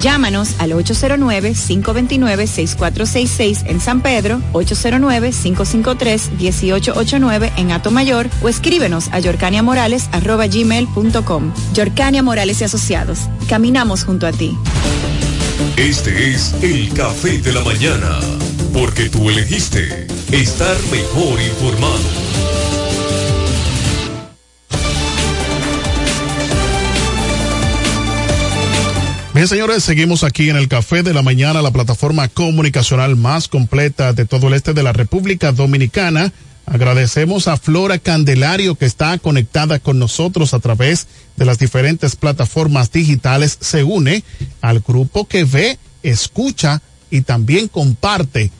Llámanos al 809-529-6466 en San Pedro, 809-553-1889 en Atomayor o escríbenos a yorcaniamorales.gmail.com. Yorcania Morales y Asociados. Caminamos junto a ti. Este es el café de la mañana, porque tú elegiste estar mejor informado. Bien, señores, seguimos aquí en el Café de la Mañana, la plataforma comunicacional más completa de todo el este de la República Dominicana. Agradecemos a Flora Candelario que está conectada con nosotros a través de las diferentes plataformas digitales. Se une al grupo que ve, escucha y también comparte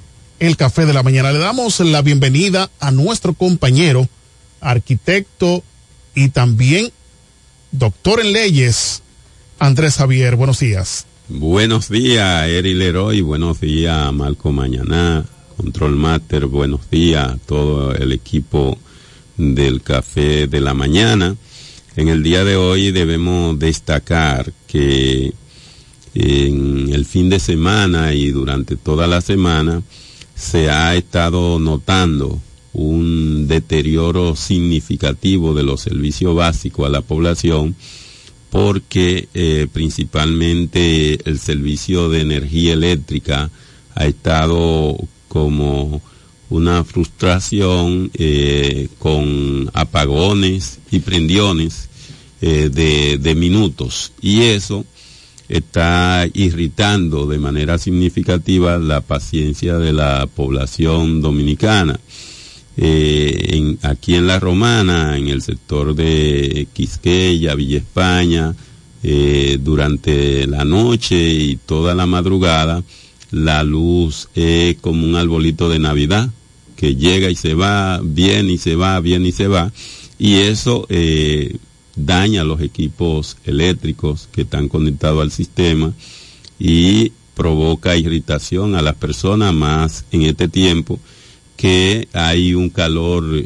el Café de la Mañana. Le damos la bienvenida a nuestro compañero, arquitecto y también doctor en leyes, Andrés Javier, buenos días. Buenos días, Eri Leroy, buenos días, Marco Mañana, Control Master, buenos días todo el equipo del Café de la Mañana. En el día de hoy debemos destacar que en el fin de semana y durante toda la semana se ha estado notando un deterioro significativo de los servicios básicos a la población porque eh, principalmente el servicio de energía eléctrica ha estado como una frustración eh, con apagones y prendiones eh, de, de minutos y eso está irritando de manera significativa la paciencia de la población dominicana. Eh, aquí en La Romana, en el sector de Quisqueya, Villa España, eh, durante la noche y toda la madrugada, la luz es como un arbolito de Navidad, que llega y se va, viene y se va, viene y se va, y eso eh, daña los equipos eléctricos que están conectados al sistema y provoca irritación a las personas más en este tiempo que hay un calor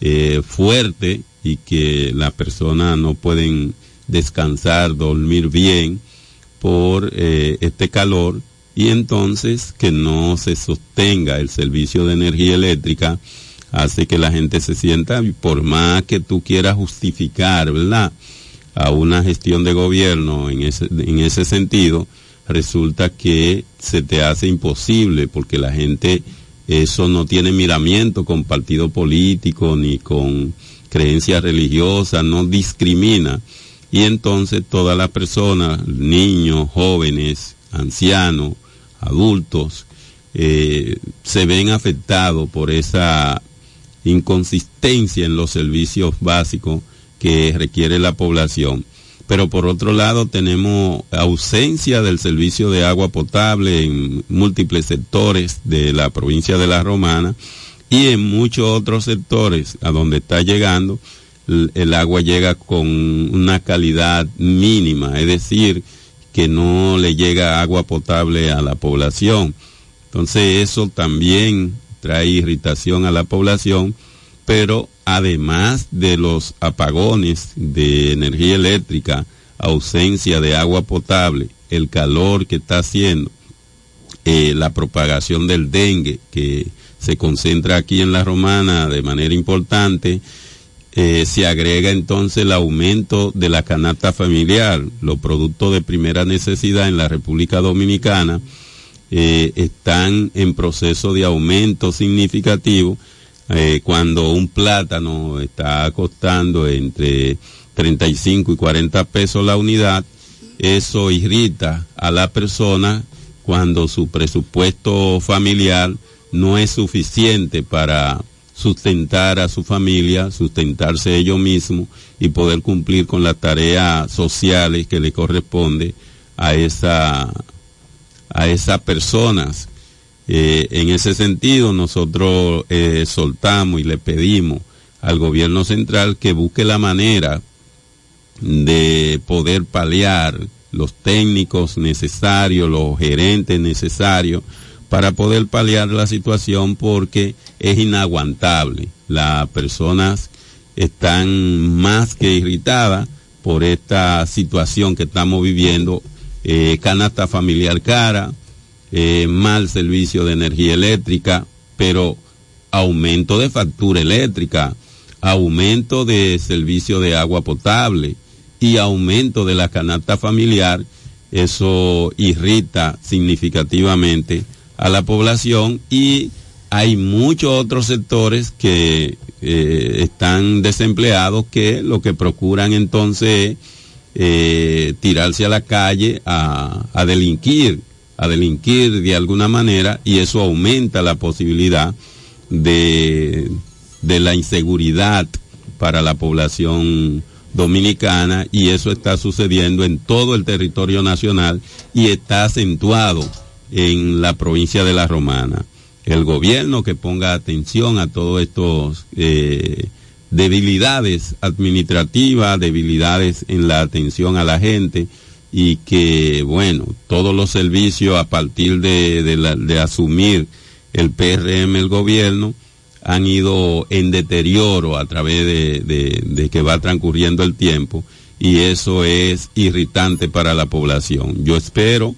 eh, fuerte y que las personas no pueden descansar, dormir bien por eh, este calor y entonces que no se sostenga el servicio de energía eléctrica hace que la gente se sienta, por más que tú quieras justificar, ¿verdad? A una gestión de gobierno en ese, en ese sentido, resulta que se te hace imposible porque la gente eso no tiene miramiento con partido político ni con creencias religiosas, no discrimina. Y entonces todas las personas, niños, jóvenes, ancianos, adultos, eh, se ven afectados por esa inconsistencia en los servicios básicos que requiere la población. Pero por otro lado tenemos ausencia del servicio de agua potable en múltiples sectores de la provincia de La Romana y en muchos otros sectores a donde está llegando el agua llega con una calidad mínima, es decir, que no le llega agua potable a la población. Entonces eso también trae irritación a la población, pero además de los apagones de energía eléctrica, ausencia de agua potable, el calor que está haciendo, eh, la propagación del dengue que se concentra aquí en la romana de manera importante, eh, se agrega entonces el aumento de la canasta familiar, los productos de primera necesidad en la República Dominicana eh, están en proceso de aumento significativo eh, cuando un plátano está costando entre 35 y 40 pesos la unidad, eso irrita a la persona cuando su presupuesto familiar no es suficiente para sustentar a su familia, sustentarse ellos mismos y poder cumplir con las tareas sociales que le corresponde a esa a esas personas. Eh, en ese sentido, nosotros eh, soltamos y le pedimos al gobierno central que busque la manera de poder paliar los técnicos necesarios, los gerentes necesarios para poder paliar la situación porque es inaguantable. Las personas están más que irritadas por esta situación que estamos viviendo, eh, canasta familiar cara, eh, mal servicio de energía eléctrica, pero aumento de factura eléctrica, aumento de servicio de agua potable y aumento de la canasta familiar, eso irrita significativamente a la población y hay muchos otros sectores que eh, están desempleados que lo que procuran entonces es eh, tirarse a la calle a, a, delinquir, a delinquir de alguna manera y eso aumenta la posibilidad de, de la inseguridad para la población dominicana y eso está sucediendo en todo el territorio nacional y está acentuado en la provincia de La Romana. El gobierno que ponga atención a todos estos eh, debilidades administrativas, debilidades en la atención a la gente y que, bueno, todos los servicios a partir de, de, asumir el PRM, el gobierno, han ido en deterioro a través de, de, de, que va transcurriendo el tiempo y eso es irritante para la población. Yo espero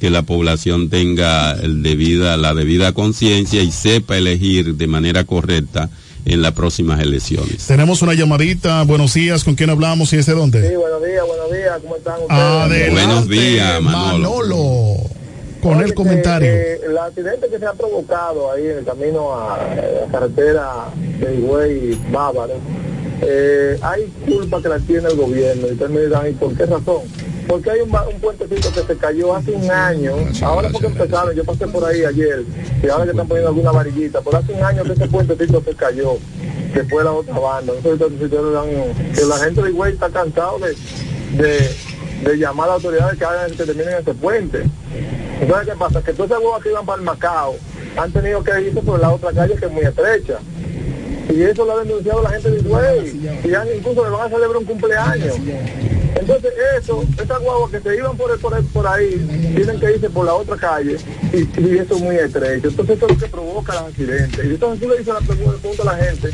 que la población tenga debida, la debida conciencia y sepa elegir de manera correcta en las próximas elecciones. Tenemos una llamadita. Buenos días. ¿Con quién hablamos y desde dónde? Sí, buenos días, buenos días. ¿Cómo están ustedes? Adelante, buenos días, Manolo. Manolo. Con el comentario. Eh, el accidente que se ha provocado ahí en el camino a, la carretera de Higüey Bávaro, eh, hay culpa que la tiene el gobierno. Y ustedes me dirán, ¿y por qué razón? Porque hay un, un, puentecito que se cayó hace un año, ahora porque empezaron, yo pasé por ahí ayer, y ahora que están poniendo alguna varillita, pero hace un año que ese puentecito se cayó, después la otra banda, entonces que la gente de Higüey está cansado de, de, de, llamar a las autoridades que hagan que terminen ese puente. Entonces, ¿qué pasa? Que todas esas huevas que iban para el Macao, han tenido que irse por la otra calle que es muy estrecha. Y eso lo ha denunciado la gente de Higüey. Y han, incluso le van a celebrar un cumpleaños. Entonces eso, esas guaguas que se iban por, por, por ahí, tienen que irse por la otra calle y, y eso es muy estrecho. Entonces eso es lo que provoca los accidentes. Y entonces tú le dices la pregunta a la gente,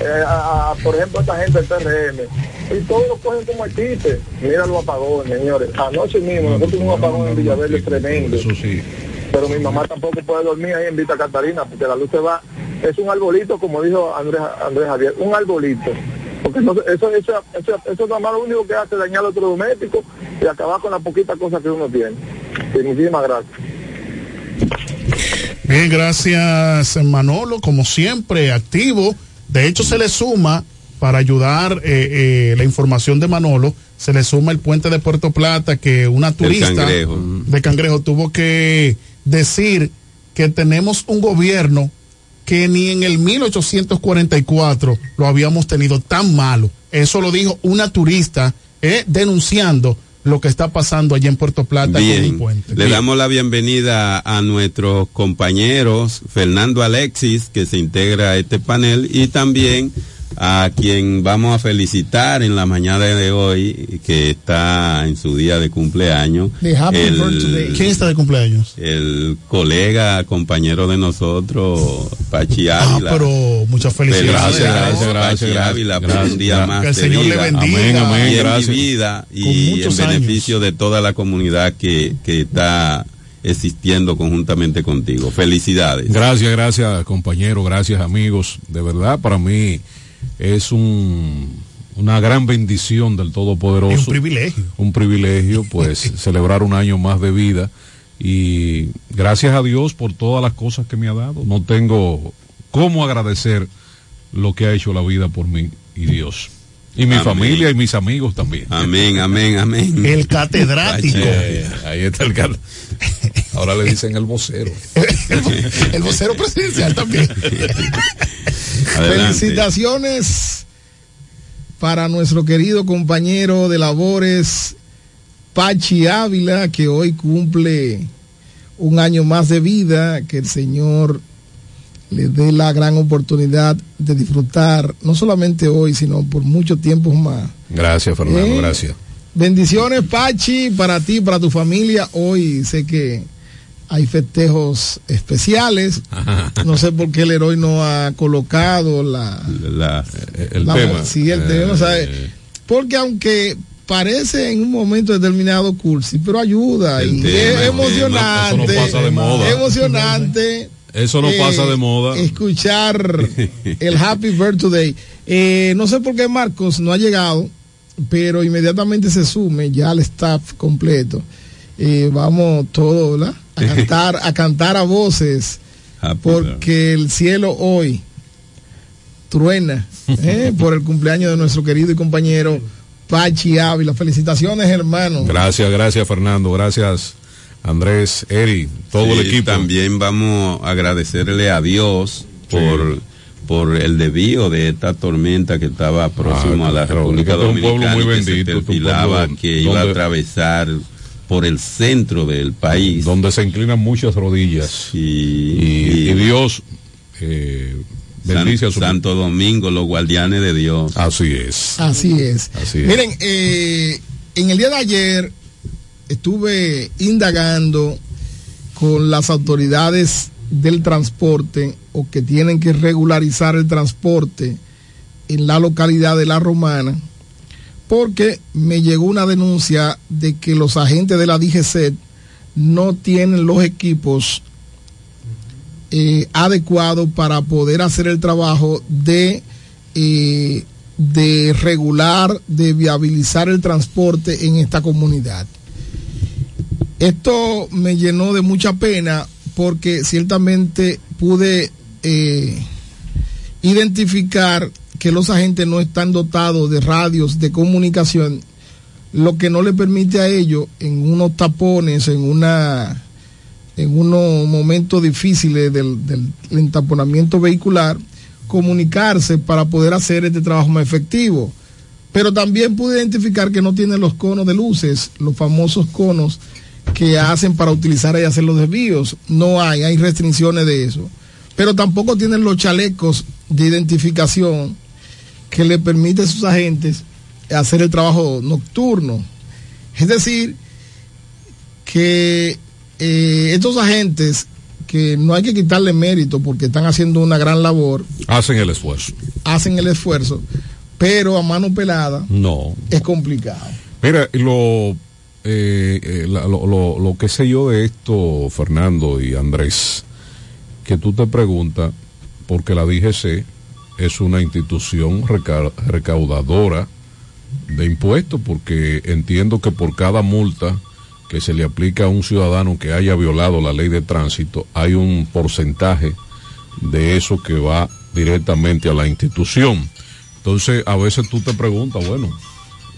eh, a- a, por ejemplo, a esta gente del PRM, y todos lo cogen como chiste. Mira los apagones, señores. Anoche mismo, nosotros tuvimos un apagón en Villaverde tremendo. Eso sí. Pero mi mamá tampoco puede dormir ahí en Vista Catalina porque la luz se va. Es un arbolito, como dijo Andrés, Andrés Javier, un arbolito. Porque no- eso, eso, eso, eso nada más lo único que hace es dañar otro doméstico y acabar con la poquita cosa que uno tiene. Y muchísimas gracias. Bien, gracias Manolo, como siempre, activo. De hecho, se le suma, para ayudar eh, eh, la información de Manolo, se le suma el puente de Puerto Plata que una turista Cangrejo. de Cangrejo tuvo que decir que tenemos un gobierno que ni en el 1844 lo habíamos tenido tan malo. Eso lo dijo una turista eh, denunciando lo que está pasando allá en Puerto Plata con el Bien, puente. le damos la bienvenida a nuestros compañeros, Fernando Alexis, que se integra a este panel, y también a quien vamos a felicitar en la mañana de hoy, que está en su día de cumpleaños. El-. ¿Quién está de cumpleaños? El colega, compañero de nosotros, Pachi Ah, Ávila. pero muchas felicidades. Gracias, Pachi gracias, Ávila, por gracias. un día más Que el Señor le bendiga. Amén, amén, y en gracias. mi vida y en beneficio de toda la comunidad que, que está existiendo conjuntamente contigo. Felicidades. Gracias, gracias compañero, gracias amigos. De verdad, para mí es un, una gran bendición del Todopoderoso. Es un privilegio. Un privilegio, pues, celebrar un año más de vida. Y gracias a Dios por todas las cosas que me ha dado. No tengo cómo agradecer lo que ha hecho la vida por mí y Dios. Y mi Amén. familia y mis amigos también. Amén, amén, amén. El catedrático. Ahí está el cat- Ahora le dicen el vocero. el vocero presidencial también. Adelante. Felicitaciones para nuestro querido compañero de labores, Pachi Ávila, que hoy cumple un año más de vida, que el Señor le dé la gran oportunidad de disfrutar, no solamente hoy, sino por mucho tiempo más. Gracias, Fernando, Eh, gracias. Bendiciones, Pachi, para ti, para tu familia. Hoy sé que hay festejos especiales. No sé por qué el héroe no ha colocado la, La- el la- tema. Sí, el Eh. Porque aunque parece en un momento determinado cursi, pero ayuda y tema, es emocionante. tema, eso no pasa de moda. Emocionante. Eso no eh, pasa de moda. Escuchar el Happy Birthday. Eh, no sé por qué Marcos no ha llegado, pero inmediatamente se sume ya al staff completo. Vamos todos, ¿verdad? A cantar, a cantar a voces, porque el cielo hoy truena ¿eh? por el cumpleaños de nuestro querido y compañero Pachi Ávila. Felicitaciones, hermano. Gracias, gracias Fernando, gracias Andrés, Eri, todo el equipo. También vamos a agradecerle a Dios por, por el desvío de esta tormenta que estaba próximo Ah, a la República es un pueblo Dominicana muy y que se bendito, perfilaba pueblo que iba a atravesar por el centro del país. Donde se inclinan muchas rodillas. y, y, y Dios eh, bendice a su Santo Domingo, los guardianes de Dios. Así es. Así es. Así es. Miren, eh, en el día de ayer estuve indagando con las autoridades del transporte o que tienen que regularizar el transporte en la localidad de La Romana, porque me llegó una denuncia de que los agentes de la DGC no tienen los equipos eh, adecuados para poder hacer el trabajo de, eh, de regular, de viabilizar el transporte en esta comunidad. Esto me llenó de mucha pena porque ciertamente pude eh, identificar que los agentes no están dotados de radios de comunicación, lo que no le permite a ellos en unos tapones, en una en unos momentos difíciles del, del entaponamiento vehicular, comunicarse para poder hacer este trabajo más efectivo. Pero también pude identificar que no tienen los conos de luces, los famosos conos que hacen para utilizar y hacer los desvíos. No hay, hay restricciones de eso. Pero tampoco tienen los chalecos de identificación que le permiten a sus agentes hacer el trabajo nocturno. Es decir, que eh, estos agentes que no hay que quitarle mérito porque están haciendo una gran labor, Hacen el esfuerzo. hacen el esfuerzo, pero a mano pelada No. es complicado. Mira, lo, eh, eh, la- lo, lo- lo que sé yo de esto, Fernando y Andrés, que tú te preguntas, porque la DGC es una institución reca- recaudadora de impuestos, porque entiendo que por cada multa que se le aplica a un ciudadano que haya violado la ley de tránsito, hay un porcentaje de eso que va directamente a la institución. Entonces, a veces tú te preguntas, bueno,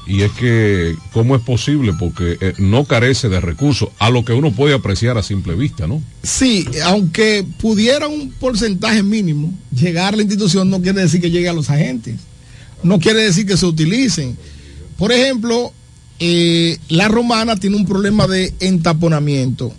y es que, ¿cómo es posible? Porque eh, no carece de recursos, a lo que uno puede apreciar a simple vista, ¿no? Sí, aunque pudiera un porcentaje mínimo llegar a la institución, no quiere decir que llegue a los agentes. No quiere decir que se utilicen. Por ejemplo, eh, la romana tiene un problema de entaponamiento.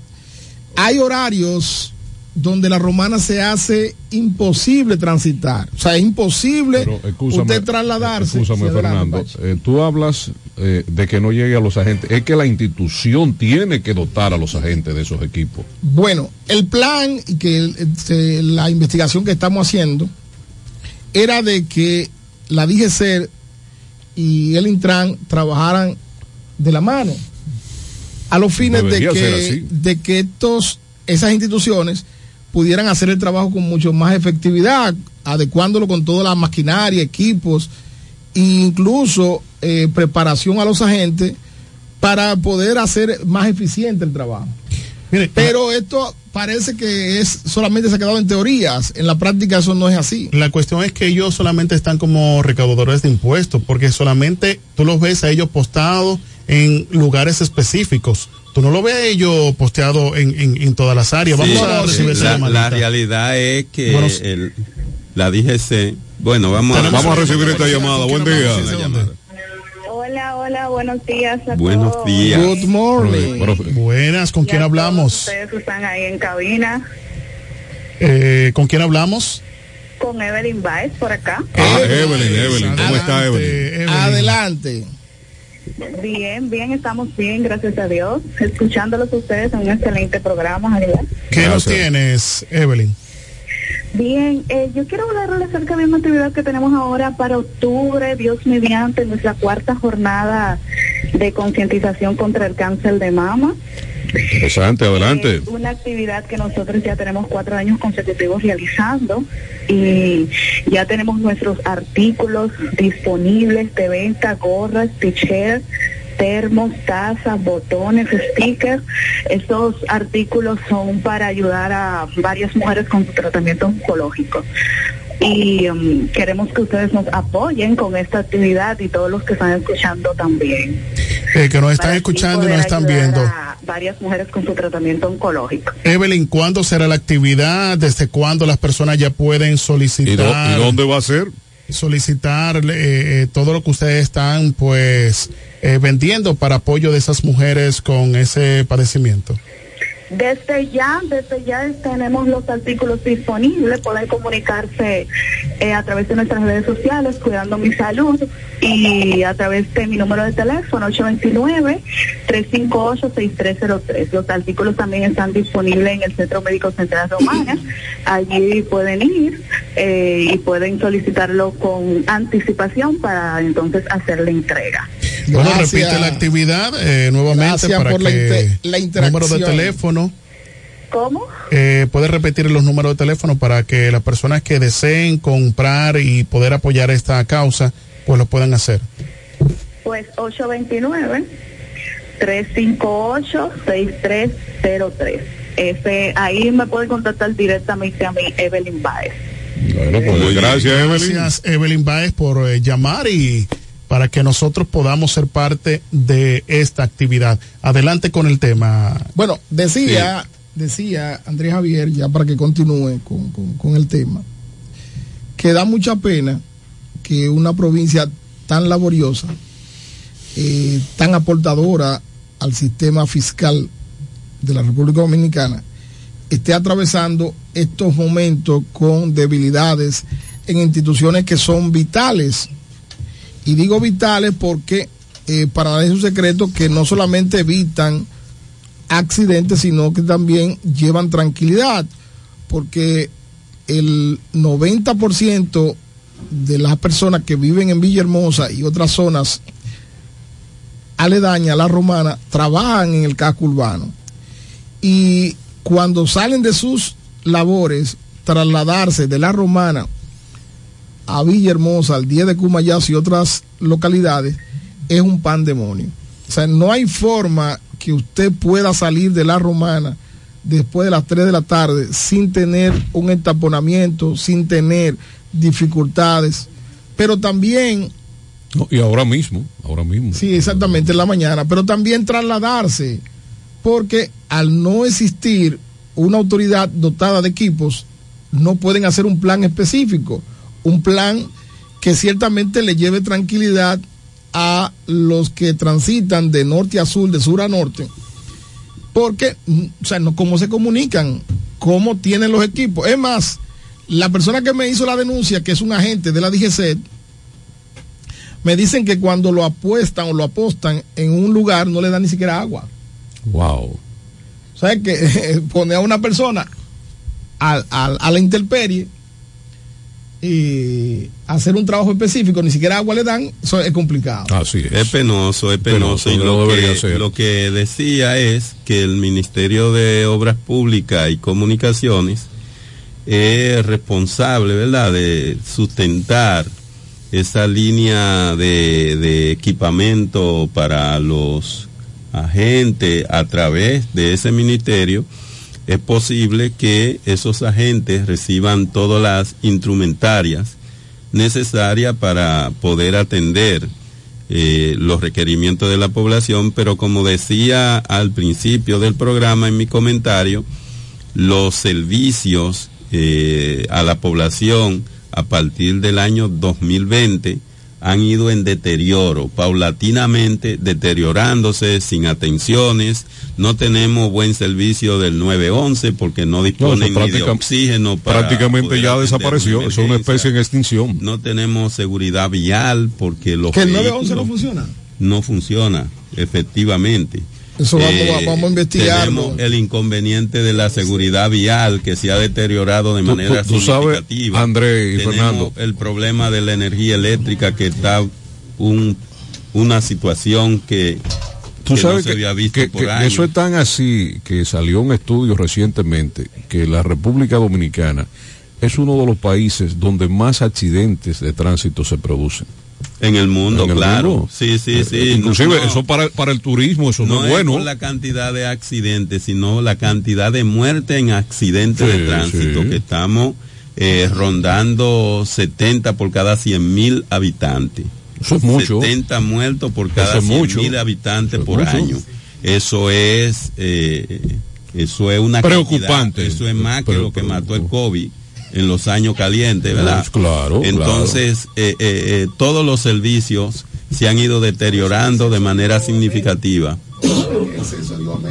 Hay horarios donde la romana se hace imposible transitar. O sea, es imposible Escúchame, usted trasladarse. Escúchame, Sí, adelante, Fernando. eh, tú hablas eh, de que no llegue a los agentes. Es que la institución tiene que dotar a los agentes de esos equipos. Bueno, el plan y que la investigación que estamos haciendo era de que la DGC y el Intran trabajaran de la mano a los fines de que, de que estos, esas instituciones pudieran hacer el trabajo con mucho más efectividad, adecuándolo con toda la maquinaria, equipos, e incluso eh, preparación a los agentes para poder hacer más eficiente el trabajo. Pero esto parece que es solamente se ha quedado en teorías. En la práctica eso no es así. La cuestión es que ellos solamente están como recaudadores de impuestos, porque solamente tú los ves a ellos postados en lugares específicos. Tú no lo ves a ellos posteados en, en, en todas las áreas. Vamos Sí, a recibir esa la, la realidad es que Bueno, el- la DGC, bueno, vamos, Tenemos- vamos a recibir esta llamada. Buen día. Hola, hola, buenos días a Buenos todos. días. Good morning. Buenas, ¿con quién Y a todos hablamos? Ustedes están ahí en cabina Eh, ¿Con quién hablamos? con Evelyn Baez por acá. Ah, Evelyn, Evelyn. ¿Cómo está Evelyn? Adelante. Bien, bien, estamos bien, gracias a Dios. Escuchándolos ustedes en un excelente programa, Javier. ¿Qué nos tienes, Evelyn? Bien, eh, yo quiero hablarles acerca de una actividad que tenemos ahora para octubre, Dios mediante, nuestra cuarta jornada de concientización contra el cáncer de mama. Interesante, adelante. Es una actividad que nosotros ya tenemos cuatro años consecutivos realizando y ya tenemos nuestros artículos disponibles de venta, gorras, t-shirts, termos, tazas, botones, stickers. Estos artículos son para ayudar a varias mujeres con su tratamiento oncológico. Y um, queremos que ustedes nos apoyen con esta actividad y todos los que están escuchando también. Eh, que nos están Para escuchando y nos están viendo. a varias mujeres con su tratamiento oncológico. Evelyn, ¿cuándo será la actividad? ¿Desde cuándo las personas ya pueden solicitar? ¿Y, dó- y dónde va a ser? Solicitar eh, eh, todo lo que ustedes están, pues, eh, vendiendo para apoyo de esas mujeres con ese padecimiento. Desde ya, desde ya tenemos los artículos disponibles, pueden comunicarse eh, a través de nuestras redes sociales, Cuidando mi Salud, y a través de mi número de teléfono, 829-358-6303. Los artículos también están disponibles en el Centro Médico Central Romana. Allí pueden ir eh, y pueden solicitarlo con anticipación para entonces hacer la entrega. Bueno, Gracias. repite la actividad eh, nuevamente Gracias para por la que inter- la número de interacción. teléfono. ¿Cómo? Eh, ¿Puedes repetir los números de teléfono para que las personas que deseen comprar y poder apoyar esta causa, pues lo puedan hacer? Pues 829-358-6303. Ese, ahí me pueden contactar directamente a mí, Evelyn Baez. Bueno, pues, gracias, Evelyn. Gracias, Evelyn Baez, por eh, llamar y para que nosotros podamos ser parte de esta actividad. Adelante con el tema. Bueno, decía, decía Andrés Javier, ya para que continúe con, con- el tema, que da mucha pena que una provincia tan laboriosa, eh, tan aportadora al sistema fiscal de la República Dominicana esté atravesando estos momentos con debilidades en instituciones que son vitales. Y digo vitales porque eh, para un secreto que no solamente evitan accidentes, sino que también llevan tranquilidad, porque el 90% de las personas que viven en Villahermosa y otras zonas aledañas a la romana trabajan en el casco urbano. Y cuando salen de sus labores, trasladarse de la romana a Villahermosa, al día de Cumayas y otras localidades, es un pandemonio. O sea, no hay forma que usted pueda salir de la romana después de las 3 de la tarde sin tener un entaponamiento, sin tener dificultades, pero también... y ahora mismo, ahora mismo. Sí, exactamente, en la mañana, pero también trasladarse, porque al no existir una autoridad dotada de equipos, no pueden hacer un plan específico, un plan que ciertamente le lleve tranquilidad a los que transitan de norte a sur, de sur a norte, porque, o sea, no, cómo se comunican, cómo tienen los equipos. Es más, la persona que me hizo la denuncia, que es un agente de la DGC, me dicen que cuando lo apuestan o lo apostan en un lugar no le dan ni siquiera agua. Wow. O sea, que pone a una persona a, a la intemperie y hacer un trabajo específico, ni siquiera agua le dan, eso es complicado. Así es. Es penoso, es penoso. y lo, que, lo que decía es que el Ministerio de Obras Públicas y Comunicaciones es responsable, ¿verdad?, de sustentar esa línea de, de equipamiento para los agentes a través de ese ministerio es posible que esos agentes reciban todas las instrumentarias necesarias para poder atender eh, los requerimientos de la población, pero como decía al principio del programa en mi comentario, los servicios eh, a la población a partir del año 2020 han ido en deterioro, paulatinamente deteriorándose, sin atenciones. No tenemos buen servicio del 911 porque no disponen ni de oxígeno. prácticamente ya desapareció, es una especie en extinción. No tenemos seguridad vial porque los... ¿Que el 911 no funciona? No funciona, efectivamente. Eso vamos, eh, vamos a investigar. Tenemos el inconveniente de la seguridad vial que se ha deteriorado de manera tú, tú significativa. André y Fernando. El problema de la energía eléctrica que está un, una situación que Tú sabes no se había visto que, por que eso es tan así que salió un estudio recientemente que la República Dominicana es uno de los países donde más accidentes de tránsito se producen. En el mundo, ¿En el claro. mundo? Sí, sí, sí. Eh, inclusive eso para, para el turismo, eso no, no es bueno. por la cantidad de accidentes, sino la cantidad de muertes en accidentes Sí, de tránsito sí. que estamos eh, rondando 70 por cada 100 mil habitantes. Eso es mucho. 70 muertos por cada es 100 mucho. mil habitantes es por mucho. año. Eso es, eh, eso es una Preocupante. cantidad, Eso es más que lo que mató el COVID en los años calientes, ¿verdad? Pues claro, Entonces, eh, eh, eh, todos los servicios se han ido deteriorando de manera significativa.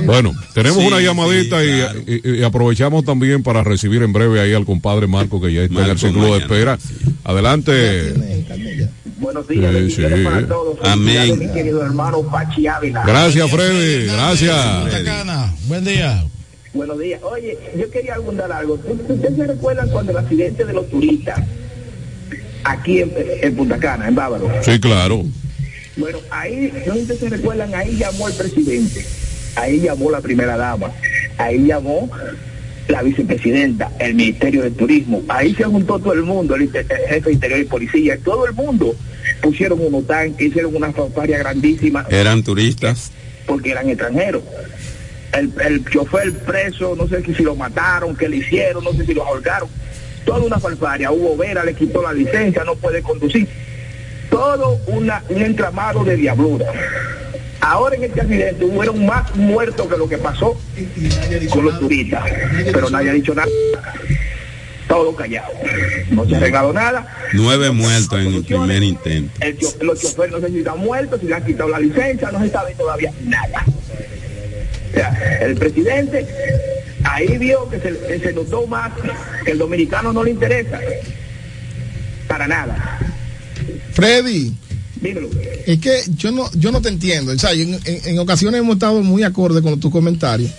Bueno, tenemos Sí, una llamadita sí, y- claro. y, y aprovechamos también para recibir en breve ahí al compadre Marco que ya está en el Marco círculo de espera. Adelante. Buenos días, sí. bendiciones para todos. Amén. Mi querido hermano Pachi Ávila. Gracias, Freddy. Gracias. Buen día. Buenos días. Oye, yo quería abundar algo. ¿Ustedes se recuerdan cuando el accidente de los turistas aquí en, en Punta Cana, en Bávaro? Sí, claro. Bueno, ahí, no sé si se recuerdan, ahí llamó el presidente, ahí llamó la primera dama, ahí llamó la vicepresidenta, el Ministerio de Turismo, ahí se juntó todo el mundo, el, el jefe de Interior y Policía, todo el mundo. Pusieron unos tanques, hicieron una fanfaria grandísima Eran turistas. porque eran extranjeros. El, el chofer preso, no sé si lo mataron, qué le hicieron, no sé si lo ahorcaron. Toda una falfaria. Hubo Vera, le quitó la licencia, no puede conducir. Todo una, un entramado de diablura. Ahora en este accidente hubieron más muertos que lo que pasó con los turistas. Pero nadie ha dicho nada. Todo callado. No se ha arreglado nada. Nueve muertos en el primer intento. El los choferes no sé si están muertos, si le han quitado la licencia, no se sabe todavía nada. El presidente ahí vio que se, se notó más que el dominicano no le interesa. Para nada. Freddy. Dímelo. Es que yo no, yo no te entiendo. O sea, en, en- en ocasiones hemos estado muy acorde con tus comentarios.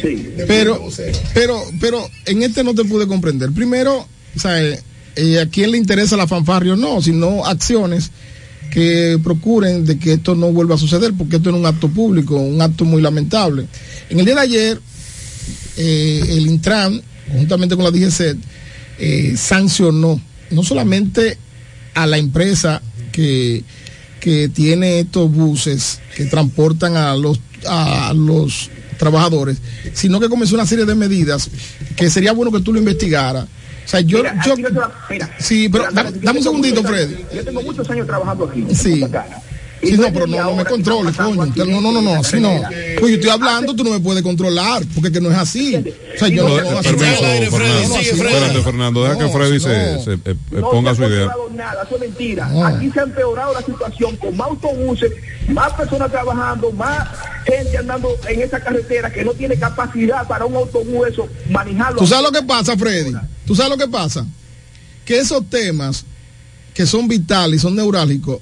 Sí. Pero, pero, pero en este no te pude comprender. Primero, o sea, eh, eh, a quién le interesa la fanfarria o no, sino acciones que procuren de que esto no vuelva a suceder, porque esto es un acto público, un acto muy lamentable. En el día de ayer, eh, el Intran, juntamente con la DGC, eh, sancionó no solamente a la empresa que, que tiene estos buses que transportan a los, a los trabajadores, sino que comenzó una serie de medidas que sería bueno que tú lo investigaras. O sea, yo, Mira, yo mira, sí, pero dame, un segundito, Freddy. Yo tengo muchos años trabajando aquí. en Sí. Y Sí, no no, pero no, no me pasando coño. aquí No, no, no, no, así no. Pues yo estoy hablando, tú no me puedes controlar, porque que no es así. O sea, yo no, no, así Permiso, no. Fernando. No, no, así no. Espérate, Fernando, deja que No, Freddy se, no. se, eh, eh, No ponga su ha idea. controlado nada, eso es mentira. No. Aquí se ha empeorado la situación con más autobuses, más personas trabajando, más gente andando en esa carretera que no tiene capacidad para un autobús eso manejarlo. ¿Tú sabes lo que pasa, Freddy? ¿Tú sabes lo que pasa? Que esos temas que son vitales y son neurálgicos,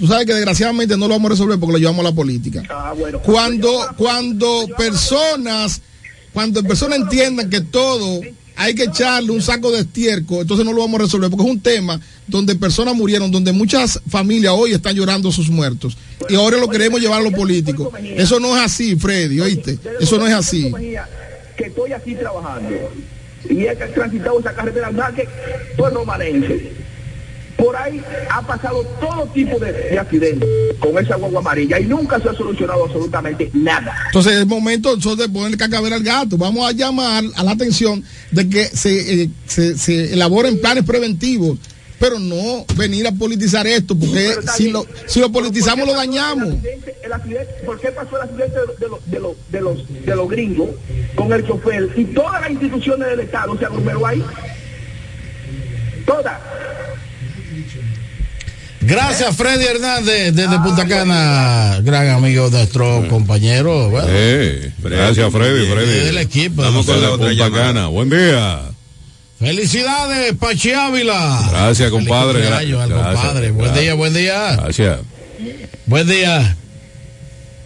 tú sabes que desgraciadamente no lo vamos a resolver porque lo llevamos a la política. Ah, bueno. Cuando, cuando personas, cuando personas entiendan que todo hay que echarle un saco de estiércol, entonces no lo vamos a resolver porque es un tema donde personas murieron, donde muchas familias hoy están llorando sus muertos y ahora lo queremos llevar a los políticos. Eso no es así, Freddy, oíste. Eso no es así. Que estoy aquí trabajando y he transitado esa carretera que romanense. Por ahí ha pasado todo tipo de, de accidentes con esa guagua amarilla y nunca se ha solucionado absolutamente nada. Entonces es momento entonces, de ponerle cacaver al gato. Vamos a llamar a la atención de que se, eh, se, se elaboren planes preventivos, pero no venir a politizar esto, porque si lo, si lo politizamos lo dañamos. El accidente, ¿Por qué pasó el accidente de, los, de, los, de, los, de los gringos con el chofer y todas las instituciones del Estado se aglomeró ahí? Todas. Gracias, Freddy Hernández, desde Punta Cana, gran amigo nuestro compañero. Bueno, Eh, gracias, Freddy. Freddy. del equipo. Vamos con la otra Punta llamada. Cana. Buen día. Felicidades, Pachi Ávila. Gracias, compadre. Gracias, compadre. Buen gracias. día, buen día. Gracias. Buen día.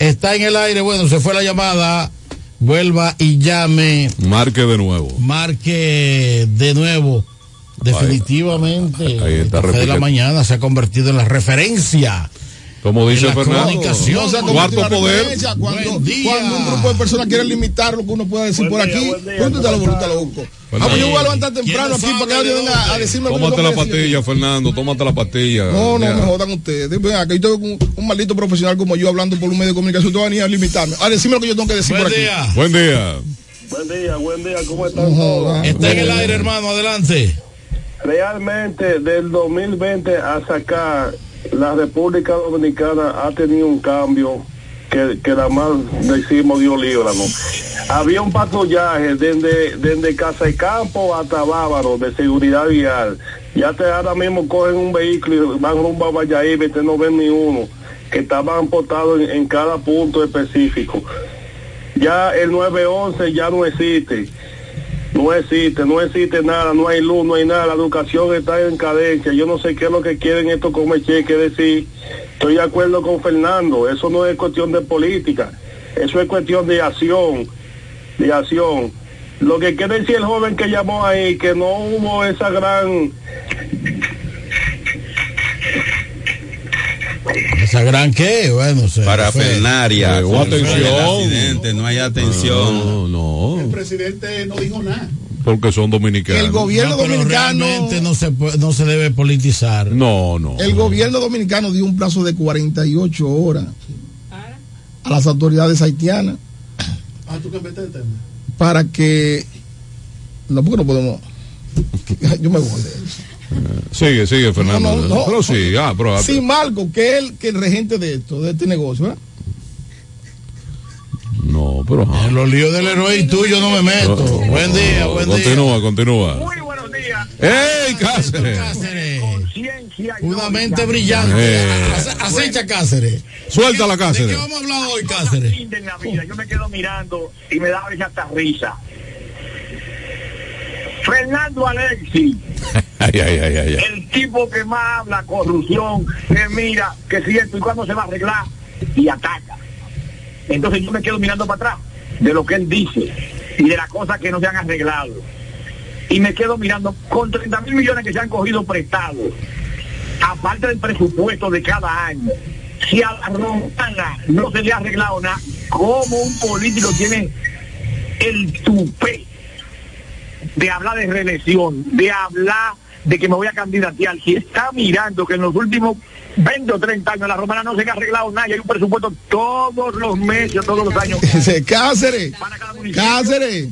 Está en el aire, bueno, se fue la llamada. Vuelva y llame. Marque de nuevo. Marque de nuevo. Definitivamente. Ahí está el café de la mañana se ha convertido en la referencia. Como dice En la Fernando, comunicación. No cuarto poder. Cuando, Buen día. cuando un grupo de personas quiere limitar lo que uno pueda decir Buen por día, aquí, buen día, ¿dónde está la ¿cómo voluntad está? loco? Buen Vamos, yo día. voy a levantar temprano aquí para que alguien venga a decirme lo que Tómate la que decir. pastilla, Fernando. Tómate la pastilla. No, no Ya. me jodan ustedes. Ven acá, yo tengo un, un maldito profesional como yo hablando por un medio de comunicación. Tú vas a venir a limitarme. A decirme lo que yo tengo que decir por aquí. Buen día. Buen día, buen día, ¿cómo están todos? Está en el aire, hermano, adelante. Realmente del 2020 hasta acá, la República Dominicana ha tenido un cambio que, que la más decimos Dios líbranos. Había un patrullaje desde, desde Casa y Campo hasta Bávaro de seguridad vial. Ya te ahora mismo cogen un vehículo y van rumbo a Valladolid y no ven ni uno, que estaban postados en, en cada punto específico. Ya el 911 ya no existe. No existe, no existe nada, no hay luz, no hay nada, la educación está en cadencia. Yo no sé qué es lo que quieren esto como cheque decir. Estoy de acuerdo con Fernando, eso no es cuestión de política, eso es cuestión de acción, de acción. Lo que quiere decir el joven que llamó ahí, que no hubo esa gran ¿Esa gran qué? Bueno, se Parafernaria. El atención. no hay atención. No, no. El presidente no dijo nada. Porque son dominicanos. El gobierno No, pero dominicano. realmente no se, puede- no se debe politizar. No, no. El gobierno dominicano dio un plazo de 48 horas a las autoridades haitianas Ah, tú cambiaste de tema. para que. No, porque no podemos. Yo me voy. Sigue, sigue, Fernando. No, no, no. Pero sí, ah, pero. Sí, Marco, que es el, que el regente de esto, de este negocio, ¿verdad? No, pero. ajá. En los líos del héroe y tú yo no me meto. No, buen día, buen día. Continúa, continúa. Muy buenos días. ¡Ey, Cáceres! Cáceres. Una mente brillante. Eh. Ace- Acecha Cáceres. Suelta la ¿De qué Cáceres. vamos a hablar hoy, Cáceres? la vida. Yo me quedo mirando y me da a veces hasta risa. Fernando Alexi, Ay, ay, ay, ay, ay. el tipo que más habla corrupción, que mira, que si esto y cuándo se va a arreglar y ataca. Entonces yo me quedo mirando para atrás de lo que él dice y de las cosas que no se han arreglado. Y me quedo mirando con 30 mil millones que se han cogido prestados, aparte del presupuesto de cada año. Si a la romana no se le ha arreglado nada, ¿cómo un político tiene el tupé de hablar de reelección, de hablar de que me voy a candidatear, si está mirando que en los últimos 20 o 30 años la romana no se ha arreglado nada y hay un presupuesto todos los meses, todos los años. Ese Cáceres. Cáceres,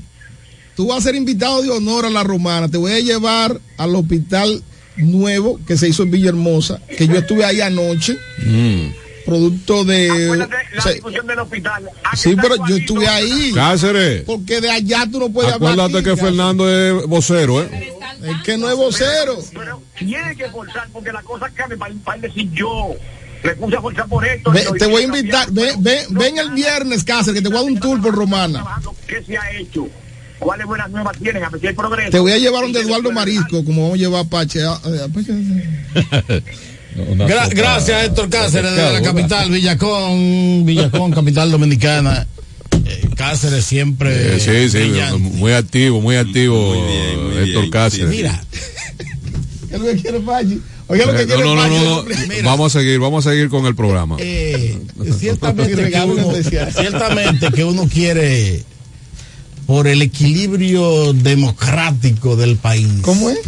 tú vas a ser invitado de honor a la romana. Te voy a llevar al hospital nuevo que se hizo en Villahermosa, que yo estuve ahí anoche, Mm. Producto de... Acuérdate la o sea, discusión del hospital. Ah, sí, pero yo estuve ahí. Cáceres. Porque de allá tú no puedes hablar. Acuérdate que Cáceres. Fernando es vocero, ¿eh? Es que no es vocero. Pero tiene que forzar porque la cosa cambia para, para él decir yo. Me puse a forzar por esto. Ve- te voy a invitar, ven, esto, ven, ven el viernes, Cáceres, que te voy a dar un tour por Romana. ¿Qué se ha hecho? ¿Cuáles buenas nuevas tienen? A ver si hay progreso. Te voy a llevar donde Eduardo Marisco, como vamos a llevar a Pache. a- a- Pache- Gra- gracias, Héctor Cáceres, de la capital, Villacón, Villacón, capital dominicana. Eh, Cáceres siempre. Sí, sí, brillante. muy activo, muy activo, Héctor Cáceres. Mira, ¿Qué es lo que quiere Pache? Oiga lo que quiere no, no, no, no. Vamos a seguir, vamos a seguir con el programa. eh, ciertamente, que uno, ciertamente que uno quiere, por el equilibrio democrático del país. ¿Cómo es?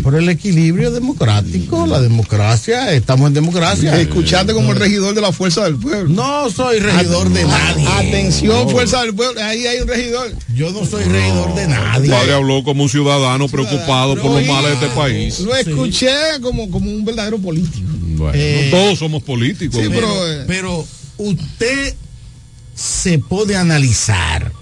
Por el equilibrio democrático, la democracia, estamos en democracia. Escuchate como el regidor de la Fuerza del Pueblo. No soy regidor de nadie. Atención, No. Fuerza del Pueblo. Ahí hay un regidor. Yo no soy regidor de nadie. Padre habló como un ciudadano preocupado por los males de este país. Lo escuché como, como un verdadero político. Bueno, Eh, no todos somos políticos. Sí, ¿no? pero, pero, eh, pero usted se puede analizar.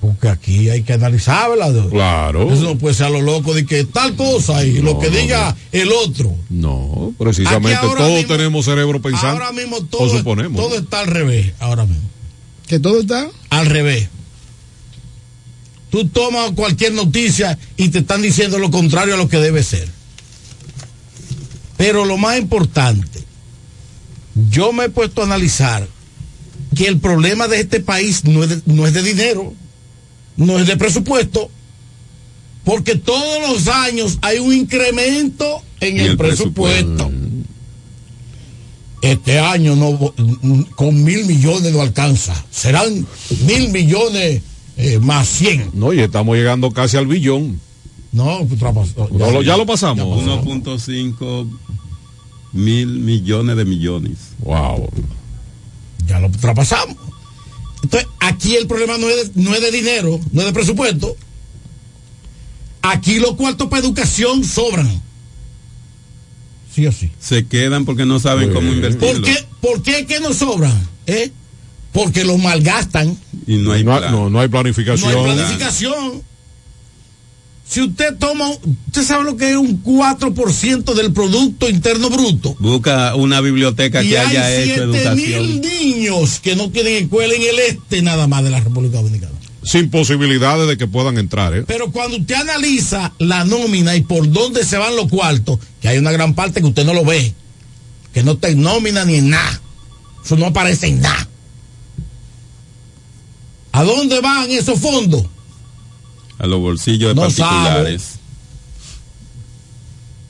Porque aquí hay que analizarla. Claro. Eso no puede ser a lo loco de que tal cosa y lo que diga el otro. No, precisamente todos mismo- tenemos cerebro pensante. Ahora mismo o todo, suponemos. todo está al revés. Ahora mismo. que todo está. Al revés. Tú tomas cualquier noticia y te están diciendo lo contrario a lo que debe ser. Pero lo más importante, yo me he puesto a analizar que el problema de este país no es de, no es de dinero, no es de presupuesto, porque todos los años hay un incremento en el, el presupuesto. Este año no con mil millones no alcanza, serán mil millones eh, más cien. No, y estamos llegando casi al billón. No, pues. No, lo- ya lo pasamos. 1.5 mil millones de millones. Wow. ya lo traspasamos. Entonces, aquí el problema no es, de, no es de dinero, no es de presupuesto. Aquí los cuartos para educación sobran. Sí o sí. Se quedan porque no saben cómo invertirlo. ¿Por qué, ¿Por qué que no sobran? ¿Eh? Porque los malgastan. Y no hay no, plan. no, no hay planificación. No hay planificación. Si usted toma, usted sabe lo que es un 4% del Producto Interno Bruto. Busca una biblioteca Y que hay haya hecho 7 mil educación. niños que no tienen escuela en el este nada más de la República Dominicana. Sin posibilidades de que puedan entrar. ¿eh? Pero cuando usted analiza la nómina y por dónde se van los cuartos, que hay una gran parte que usted no lo ve, que no está en nómina ni en nada, eso no aparece en nada. ¿A dónde van esos fondos? A los bolsillos de No particulares.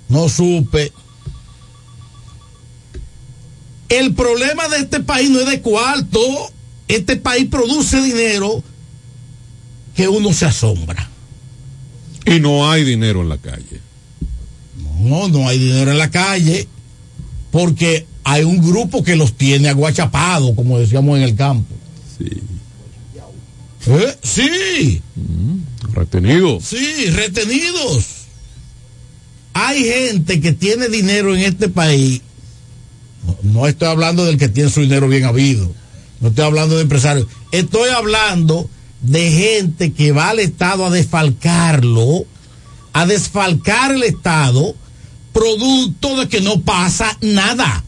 No supe. El problema de este país no es de cuarto. Este país produce dinero que uno se asombra. Y no hay dinero en la calle. No, no hay dinero en la calle porque hay un grupo que los tiene aguachapados, como decíamos en el campo. Sí. ¿Eh? Sí, Retenido. sí, retenidos. Hay gente que tiene dinero en este país. No, no estoy hablando del que tiene su dinero bien habido. No estoy hablando de empresarios. Estoy hablando de gente que va al Estado a desfalcarlo, a desfalcar el Estado producto de que no pasa nada.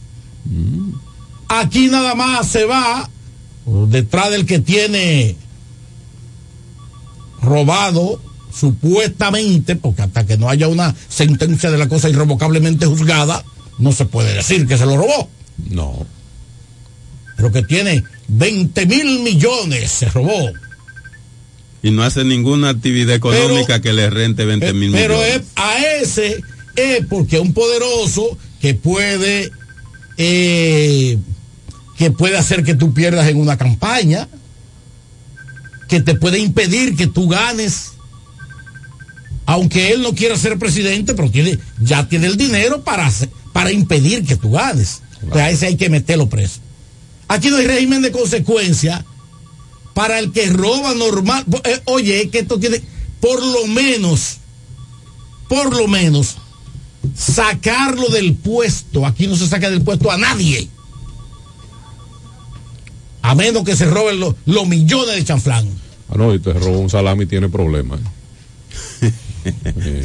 Aquí nada más se va detrás del que tiene robado supuestamente, porque hasta que no haya una sentencia de la cosa irrevocablemente juzgada, no se puede decir que se lo robó. No. Pero que tiene 20 mil millones, se robó. Y no hace ninguna actividad económica que le rente 20 mil millones. Pero es- a ese es porque un poderoso que puede eh, que puede hacer que tú pierdas en una campaña, que te puede impedir que tú ganes. Aunque él no quiera ser presidente, pero tiene, ya tiene el dinero para, para impedir que tú ganes. A ese hay que meterlo preso. Aquí no hay régimen de consecuencia para el que roba normal. Eh, Oye, que esto tiene, por lo menos, por lo menos, sacarlo del puesto. Aquí no se saca del puesto a nadie. A menos que se roben los, los millones de chanflán. Ah, no, y te robó un salami y tiene problemas.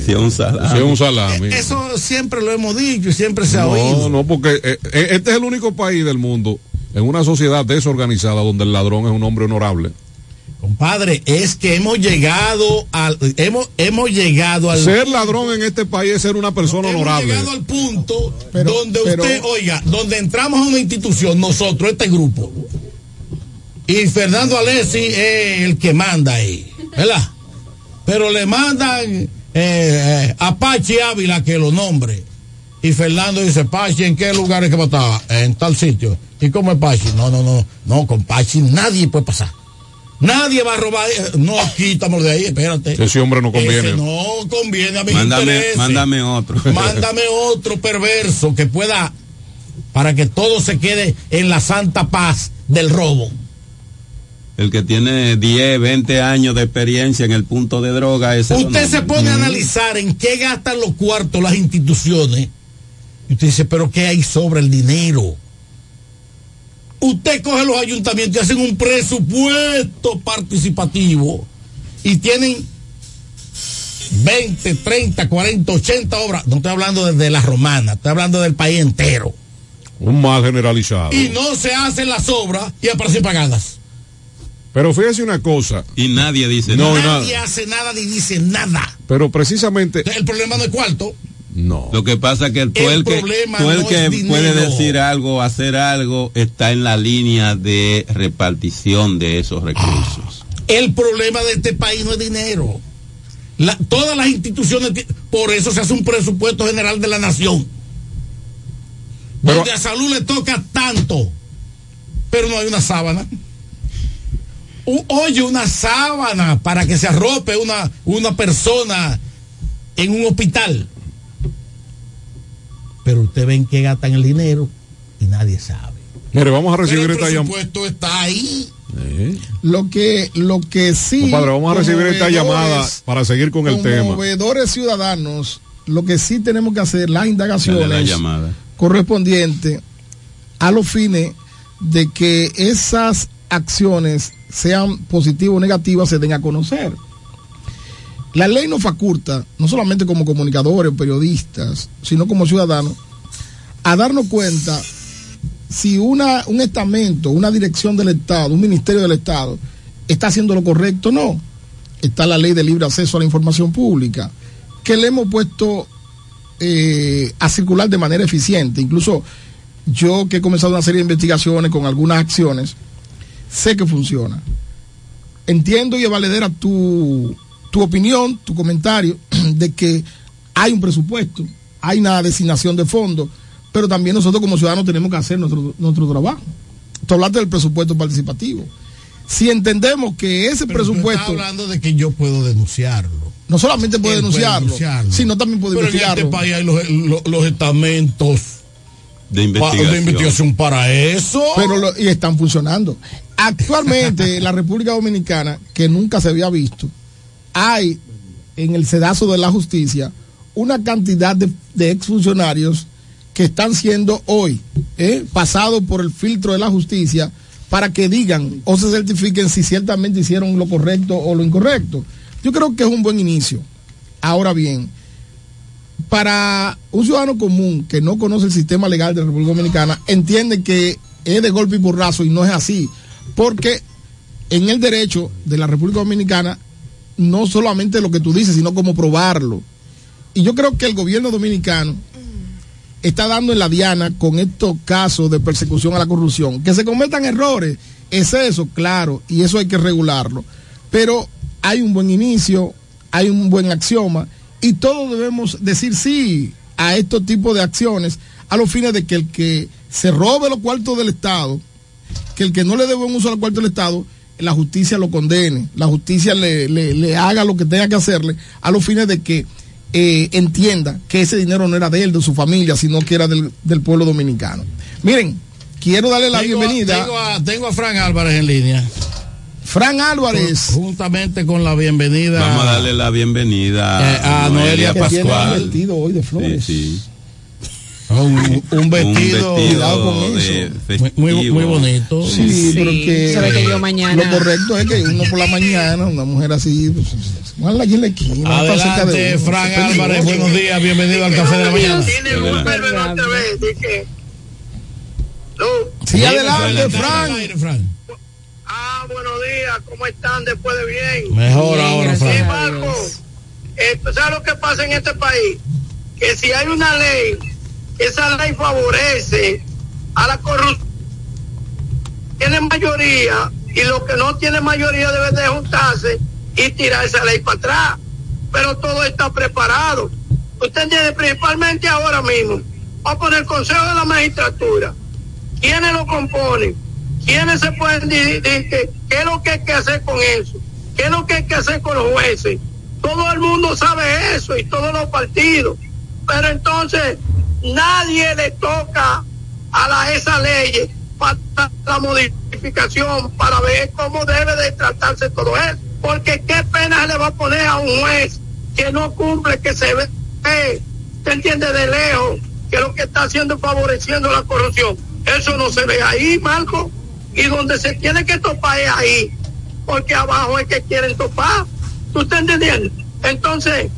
Si es un salami. Si es un salami. Eh, Eso siempre lo hemos dicho y siempre se ha oído. No, no, porque eh, eh, este es el único país del mundo en una sociedad desorganizada donde el ladrón es un hombre honorable. Compadre, es que hemos llegado al hemos hemos llegado al Ser ladrón en este país es ser una persona hemos honorable. llegado al punto Pero- donde pero- usted, oiga, donde entramos a una institución, nosotros, este grupo, y Fernando Alessi es el que manda ahí, ¿verdad? Pero le mandan eh, eh, a Pachi Ávila que lo nombre. Y Fernando dice, Pachi, ¿en qué lugar es que estaba? En tal sitio. ¿Y cómo es Pachi? No, no, no, no, con Pachi nadie puede pasar. Nadie va a robar. eh, No, quítamos de ahí, espérate. Ese hombre no conviene. Ese no conviene a mis Mándame, intereses. mándame otro. Mándame otro perverso que pueda, para que todo se quede en la santa paz del robo. El que tiene 10, 20 años de experiencia en el punto de droga, ese Usted se pone a analizar en qué gastan los cuartos las instituciones. Y usted dice, pero ¿qué hay sobre el dinero? Usted coge los ayuntamientos y hacen un presupuesto participativo y tienen 20, 30, 40, 80 obras. No estoy hablando de la romana, estoy hablando del país entero. Un mal generalizado. Y no se hacen las obras y aparecen pagadas. Pero fíjese una cosa. Y nadie dice No, nada. Nadie hace nada ni dice nada. Pero precisamente. El problema no es cuarto. No. Lo que pasa es que el, tú El el que, el no que es dinero. puede decir algo, hacer algo, está en la línea de repartición de esos recursos. El problema de este país no es dinero. La- todas las instituciones, ti- por eso se hace un presupuesto general de la nación. donde a salud le toca tanto, pero no hay una sábana. U- Oye, una sábana para que se arrope una, una persona en un hospital. Pero usted ven que gastan el dinero y nadie sabe. Mire, vamos a recibir Pero el esta llamada. presupuesto está ahí. Lo que, lo que sí. Compadre, vamos a recibir esta llamada para seguir con el tema. Conmovedores ciudadanos, lo que sí tenemos que hacer, las la indagaciones llamada. correspondientes a los fines de que esas acciones sean positivas o negativas se den a conocer. La ley nos faculta, no solamente como comunicadores o periodistas, sino como ciudadanos, a darnos cuenta si una, un estamento, una dirección del Estado, un ministerio del Estado, está haciendo lo correcto o no. Está la ley de libre acceso a la información pública, que le hemos puesto eh, a circular de manera eficiente. Incluso yo que he comenzado una serie de investigaciones con algunas acciones, sé que funciona. Entiendo y es valedera tu, tu opinión, tu comentario de que hay un presupuesto, hay una designación de fondos, pero también nosotros como ciudadanos tenemos que hacer nuestro, nuestro trabajo. Tú hablaste del presupuesto participativo. Si entendemos que ese Pero tú presupuesto estás hablando de que yo puedo denunciarlo. no solamente puede denunciarlo, sino también puede Pero en este país hay los, los- los estamentos De pa- investigación. de investigación para eso. pero lo- y están funcionando. Actualmente, la República Dominicana, que nunca se había visto, hay en el sedazo de la justicia una cantidad de, de exfuncionarios que están siendo hoy eh, pasados por el filtro de la justicia para que digan o se certifiquen si ciertamente hicieron lo correcto o lo incorrecto. Yo creo que es un buen inicio. Ahora bien, para un ciudadano común que no conoce el sistema legal de la República Dominicana, entiende que es de golpe y porrazo y no es así. Porque en el derecho de la República Dominicana, no solamente lo que tú dices, sino cómo probarlo. Y yo creo que el gobierno dominicano está dando en la diana con estos casos de persecución a la corrupción. Que se cometan errores, es eso, claro, y eso hay que regularlo. Pero hay un buen inicio, hay un buen axioma, y todos debemos decir sí a estos tipos de acciones a los fines de que el que se robe los cuartos del Estado, que el que no le debe un uso a los cuartos del Estado, la justicia lo condene, la justicia le, le- le haga lo que tenga que hacerle a los fines de que eh, entienda que ese dinero no era de él, de su familia, sino que era del, del pueblo dominicano. Miren, quiero darle la Tengo- bienvenida. Tengo a, tengo a Fran Álvarez en línea. Fran Álvarez. Juntamente con la bienvenida. Vamos a darle la bienvenida Eh, a Noelia que tiene un Pascual. vestido hoy de flores. Sí, sí. Un, un vestido, Cuidado con de eso. muy, bonito. Sí, pero que Se ve que yo mañana- lo correcto es que uno por la mañana, una mujer así, pues, en la esquina. Adelante, uno, Fran es peligroso. Álvarez, buenos días, bienvenido al Café de la Mañana. Sí, adelante, Fran. Ah, buenos días, ¿cómo están después de bien? Mejor ahora, Sí, Fran. Marco, eh, ¿tú ¿sabes lo que pasa en este país? Que si hay una ley, esa ley favorece a la corrupción. Tiene mayoría y los que no tienen mayoría deben de juntarse y tirar esa ley para atrás. Pero todo está preparado. Usted entiende, principalmente ahora mismo, va a poner el Consejo de la Magistratura. ¿Quiénes lo componen? ¿Quiénes se pueden decir qué es lo que hay que hacer con eso? ¿Qué es lo que hay que hacer con los jueces? Todo el mundo sabe eso y todos los partidos. Pero entonces nadie le toca a la, esa ley para la modificación para ver cómo debe de tratarse todo eso. Porque qué pena le va a poner a un juez que no cumple, que se ve, se entiende de lejos, que lo que está haciendo favoreciendo la corrupción. Eso no se ve ahí, Marco. Y donde se tiene que topar es ahí, porque abajo es que quieren topar. ¿Tú estás entendiendo? Entonces,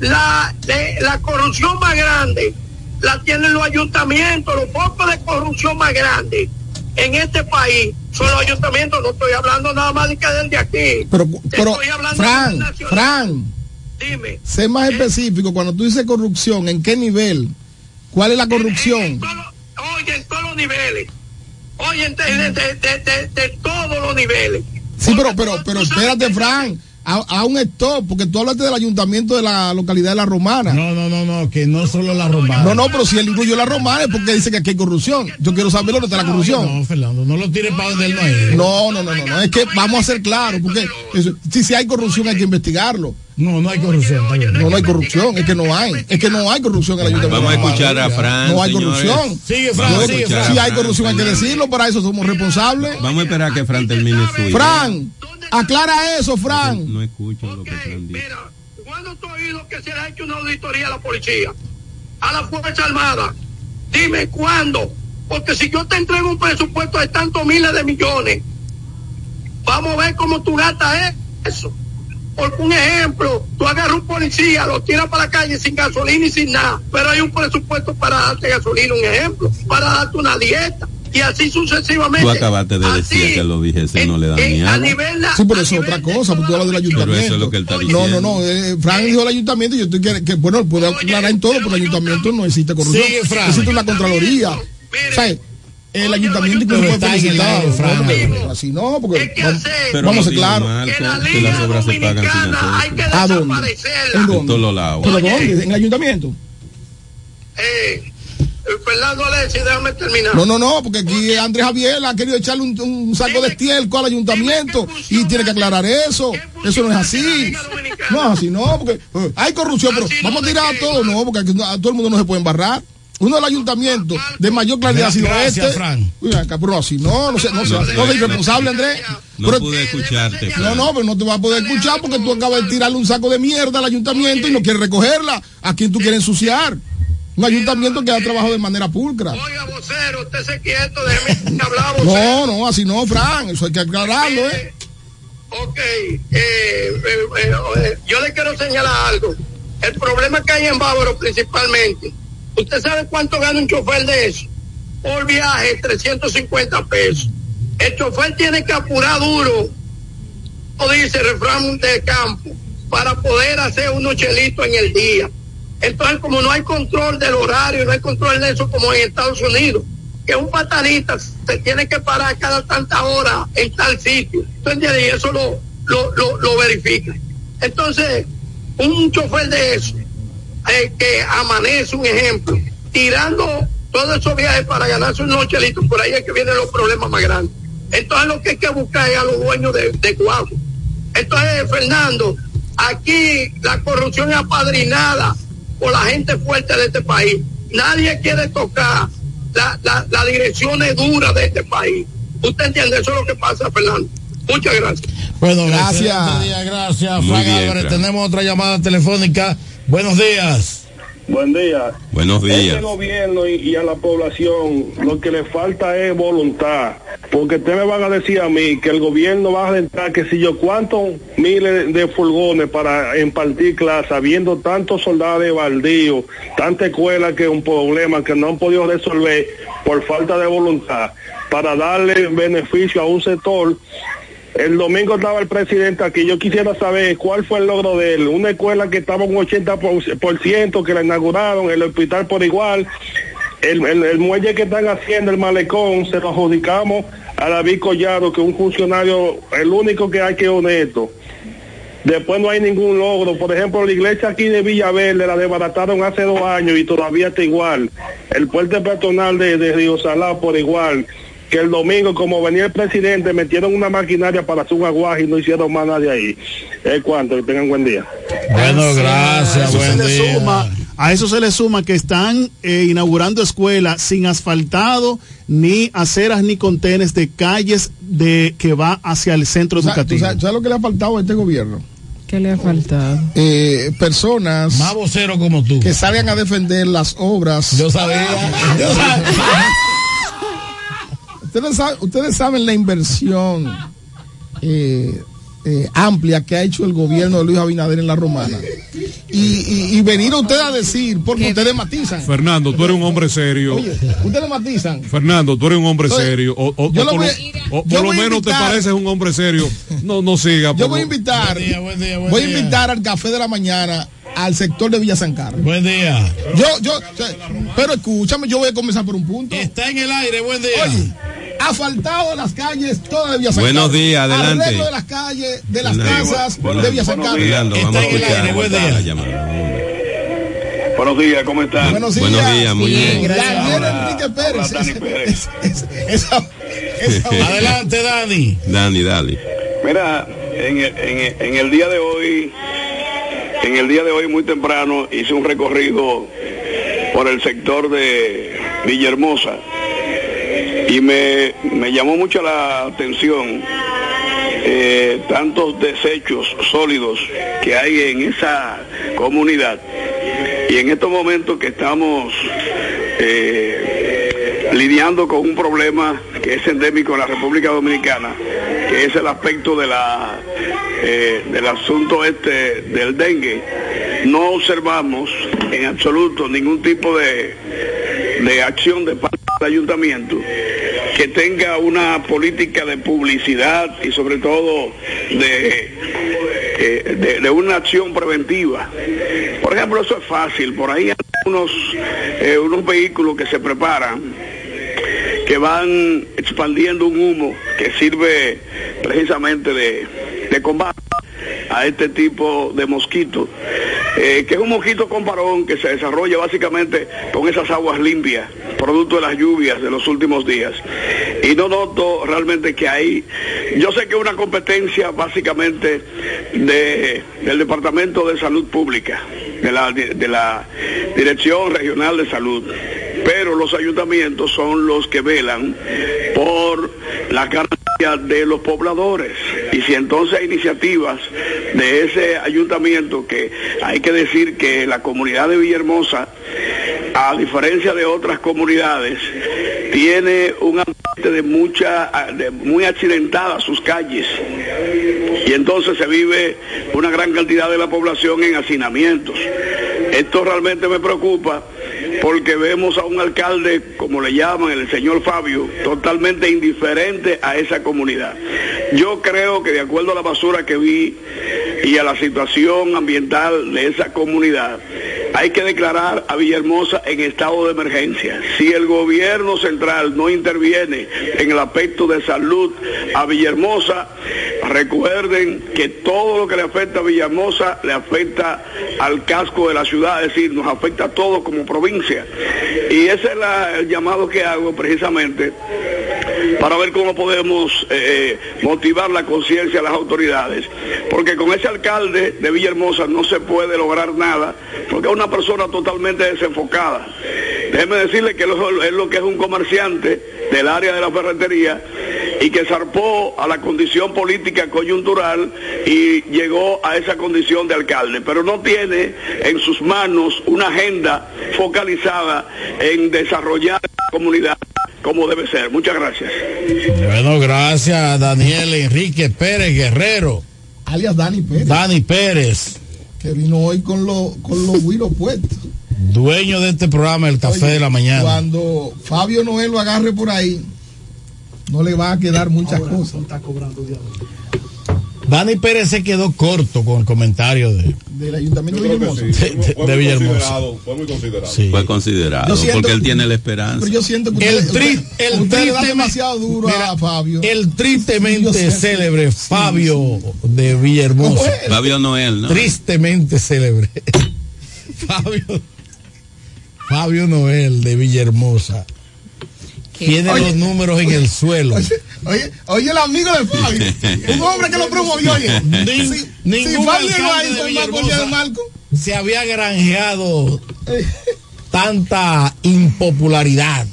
la, de- la corrupción más grande la tienen los ayuntamientos, los focos de corrupción más grandes en este país son los ayuntamientos. No estoy hablando nada más de que del de aquí. Pero, pero Estoy hablando Fran, de. Fran, Dime. sé más específico. Cuando tú dices corrupción, ¿en qué nivel? ¿Cuál es la corrupción? Oye, en todos los niveles. Oye, en- de, de- de- de- de todos los niveles. Sí, pero, pero, pero espérate, Fran, a, a un stop, porque tú hablaste del ayuntamiento de la localidad de La Romana. No, no, no, no, que no solo La Romana. No, no, pero si él incluyó La Romana es porque dice que aquí hay corrupción. Yo quiero saber dónde está la corrupción. No, Fernando, no lo tires para donde él no es. No, no, no, no, no, es que vamos a ser claros, porque eso- si, si hay corrupción hay que investigarlo. No, no hay corrupción. No, no hay corrupción, es que no hay, es que no hay corrupción en el ayuntamiento. Vamos a escuchar a Fran. No hay corrupción. Sigue, a Sigue, Si hay Fran, corrupción hay que decirlo, para eso somos responsables. Vamos a esperar a que Fran termine su. Fran, aclara eso, Fran. No escucho lo que Fran dice. ¿Cuándo tú has oído que se le ha hecho una auditoría a la policía? A la Fuerza Armada. Dime cuándo. Porque si yo te entrego un presupuesto de tantos miles de millones, vamos a ver cómo tú gastas eso. Porque un ejemplo, tú agarras un policía, lo tiras para la calle sin gasolina y sin nada, pero hay un presupuesto para darte gasolina, un ejemplo, para darte una dieta y así sucesivamente. Tú acabaste de decir Así, que lo dijese no le da ni a nivel na- Sí, pero eso es otra cosa, porque tú hablas del ayuntamiento. Pero eso es lo que él está No, diciendo. no, no. eh, Fran dijo el ayuntamiento y yo estoy que, que, bueno, puede aclarar en todo, pero el ayuntamiento no existe corrupción. Sigue, Fran. Existe una contraloría. O sea, el ayuntamiento incluso Pero fue está felicitado. ¿no? Así no, porque vamos, a no ser claros. diga, Marco, que las obras se pagan sin hacer. ¿A dónde? ¿En todos lados. ¿Pero dónde? ¿En el ayuntamiento? Eh, Fernando Alexis, déjame terminar. No, no, no, porque aquí Andrés Javier ha querido echarle un, un saco de estiércol al ayuntamiento y tiene que aclarar eso. Eso no es así. No es así, no, porque eh, hay corrupción, pero vamos a tirar a todo, no, porque aquí a todo el mundo no se puede embarrar. Uno del ayuntamiento de mayor claridad ha sido este. Fran. Uy, acá, pero así, no, no sé, no sé, No, no, no, soy no, irresponsable, Andrés. No Pero- pude escucharte. no, Fran. no, pero no te vas a poder escuchar porque tú acabas de tirarle un saco de mierda al ayuntamiento y no quieres recogerla. ¿A quién tú quieres ensuciar? Un ayuntamiento que ha trabajado de manera pulcra. Oiga, vocero, usted se quieto, déjeme hablar, vocero. No, no, así no, Fran, eso hay que aclararlo, ¿eh? Ok, eh, eh, eh, eh, yo le quiero señalar algo. El problema que hay en Bávaro principalmente, ¿usted sabe cuánto gana un chofer de eso? Por viaje, 350 pesos. El chofer tiene que apurar duro, como dice refrán de campo, para poder hacer unos chelitos en el día. Entonces, como no hay control del horario, no hay control de eso como en Estados Unidos, que un patanista se tiene que parar cada tanta hora en tal sitio. ¿Tú entiendes? Y eso lo, lo, lo, lo verifica. Entonces, un chofer de eso, eh, que amanece, un ejemplo, tirando todos esos viajes para ganarse unos chelitos, por ahí es que vienen los problemas más grandes. Entonces, lo que hay que buscar es a los dueños de, de guagua. Entonces, Fernando, aquí la corrupción es apadrinada por la gente fuerte de este país. Nadie quiere tocar la, la, la direcciones duras de este país. ¿Usted entiende? Eso es lo que pasa, Fernando. Muchas gracias. Bueno, Gracias. gracias, Álvarez. Frank. Tenemos otra llamada telefónica. Buenos días. Buen día. Buenos Este días. gobierno y, y a la población lo que le falta es voluntad. Porque ustedes me van a decir a mí que el gobierno va a rentar que si yo cuántos miles de furgones para impartir clases, habiendo tantos soldados de baldío, tanta escuela que es un problema que no han podido resolver por falta de voluntad, para darle beneficio a un sector el domingo estaba el presidente aquí. Yo quisiera saber cuál fue el logro de él. Una escuela que estaba un 80% que la inauguraron, el hospital por igual. El, el- el muelle que están haciendo, el malecón, se lo adjudicamos a David Collado, que es un funcionario, el único que hay que es honesto. Después no hay ningún logro. Por ejemplo, la iglesia aquí de Villaverde la desbarataron hace dos años y todavía está igual. El puente peatonal de, de Río Salá por igual. Que el domingo, como venía el presidente, metieron una maquinaria para hacer un aguaje y no hicieron más nada de ahí. Es cuanto, que tengan buen día. Bueno, A gracias, eso, se buen le día. suma, a eso se le suma que están eh, inaugurando escuelas sin asfaltado, ni aceras, ni contenes de calles de que va hacia el centro ¿Tú sabes- tú educativo. sabes- ¿Sabes lo que le ha faltado a este gobierno? ¿Qué le ha faltado? Eh, personas Más vocero como tú. que salgan a defender las obras. Yo sabía. Yo sabía. Ustedes saben, ustedes saben la inversión eh, eh, amplia que ha hecho el gobierno de Luis Abinader en la romana. Y, y- y venir a ustedes a decir, porque ustedes matizan. Fernando, tú eres un hombre serio. Oye, ustedes matizan. Fernando, tú eres un hombre serio. O, o- yo o lo por, voy lo- o yo por lo menos te pareces un hombre serio. No, no siga. Yo voy a invitar, Buen día, buen día, buen voy a día. invitar al café de la mañana al sector de Villa San Carlos. Buen día. Yo, yo, pero escúchame, yo voy a comenzar por un punto. Está en el aire, buen día. Oye, asfaltado las calles todas de Villa San Buenos Carlos. días, adelante. Arreglo de las calles, de las Buenos casas de Villa San buenos Carlos. Fernando, Está vamos a en el escuchar aire, buen día. Buenos días, ¿cómo están? Buenos días. Buenos días, muy bien. Daniel Enrique Pérez. Dani Pérez. Adelante, Dani. Dani, dale. Mira, en el, en, el- en el día de hoy, en el día de hoy muy temprano hice un recorrido por el sector de Villahermosa y me, me llamó mucho la atención eh, tantos desechos sólidos que hay en esa comunidad y en estos momentos que estamos eh, lidiando con un problema que es endémico en la República Dominicana, que es el aspecto de la eh, del asunto este del dengue. No observamos en absoluto ningún tipo de, de acción de parte del ayuntamiento que tenga una política de publicidad y sobre todo de, eh, de, de una acción preventiva. Por ejemplo, eso es fácil. Por ahí hay unos, eh, unos vehículos que se preparan que van expandiendo un humo que sirve precisamente de, de combate a este tipo de mosquito, eh, que es un mosquito con parón que se desarrolla básicamente con esas aguas limpias, producto de las lluvias de los últimos días. Y no noto realmente que hay, yo sé que es una competencia básicamente de, del Departamento de Salud Pública, de la, de la Dirección Regional de Salud, pero los ayuntamientos son los que velan por la garantía de los pobladores. Y si entonces hay iniciativas de ese ayuntamiento que hay que decir que la comunidad de Villahermosa, a diferencia de otras comunidades, tiene un ambiente de mucha, muy accidentadas sus calles. Y entonces se vive una gran cantidad de la población en hacinamientos. Esto realmente me preocupa porque vemos a un alcalde, como le llaman, el señor Fabio, totalmente indiferente a esa comunidad. Yo creo que de acuerdo a la basura que vi y a la situación ambiental de esa comunidad, hay que declarar a Villahermosa en estado de emergencia. Si el gobierno central no interviene en el aspecto de salud a Villahermosa, recuerden que todo lo que le afecta a Villahermosa le afecta al casco de la ciudad, es decir, nos afecta a todos como provincia. Y ese es el llamado que hago precisamente para ver cómo podemos eh, motivar la conciencia de las autoridades. Porque con ese alcalde de Villahermosa no se puede lograr nada, porque es una persona totalmente desenfocada. Déjeme decirle que es lo que es un comerciante del área de la ferretería y que zarpó a la condición política coyuntural y llegó a esa condición de alcalde, pero no tiene en sus manos una agenda focalizada en desarrollar la comunidad como debe ser. Muchas gracias. Bueno, gracias Daniel Enrique Pérez Guerrero. Alias Dani Pérez. Dani Pérez, Que vino hoy con, lo, con los güiros puestos. dueño de este programa El Café Oye, de la Mañana. Cuando Fabio Noel lo agarre por ahí, no le va a quedar muchas cosas. Dani Pérez se quedó corto con el comentario de, Del ayuntamiento de Villahermosa. de, de Villahermosa. Fue muy considerado. Sí. Fue considerado, siento- porque él tiene la esperanza. Pero yo siento que El, usted- tri, el usted le da tristemente, demasiado duro mira, a Fabio. el tristemente célebre Fabio de Villahermosa. Fabio Noel, ¿no? Tristemente célebre. Fabio, Fabio Noel de Villahermosa. Tiene Oye. los números en el suelo. Oye, oye, el amigo de Fabio, un hombre que lo promovió. Oye, Nin- si, ningún si Fabio de fue Marco el de Marco. se había granjeado tanta impopularidad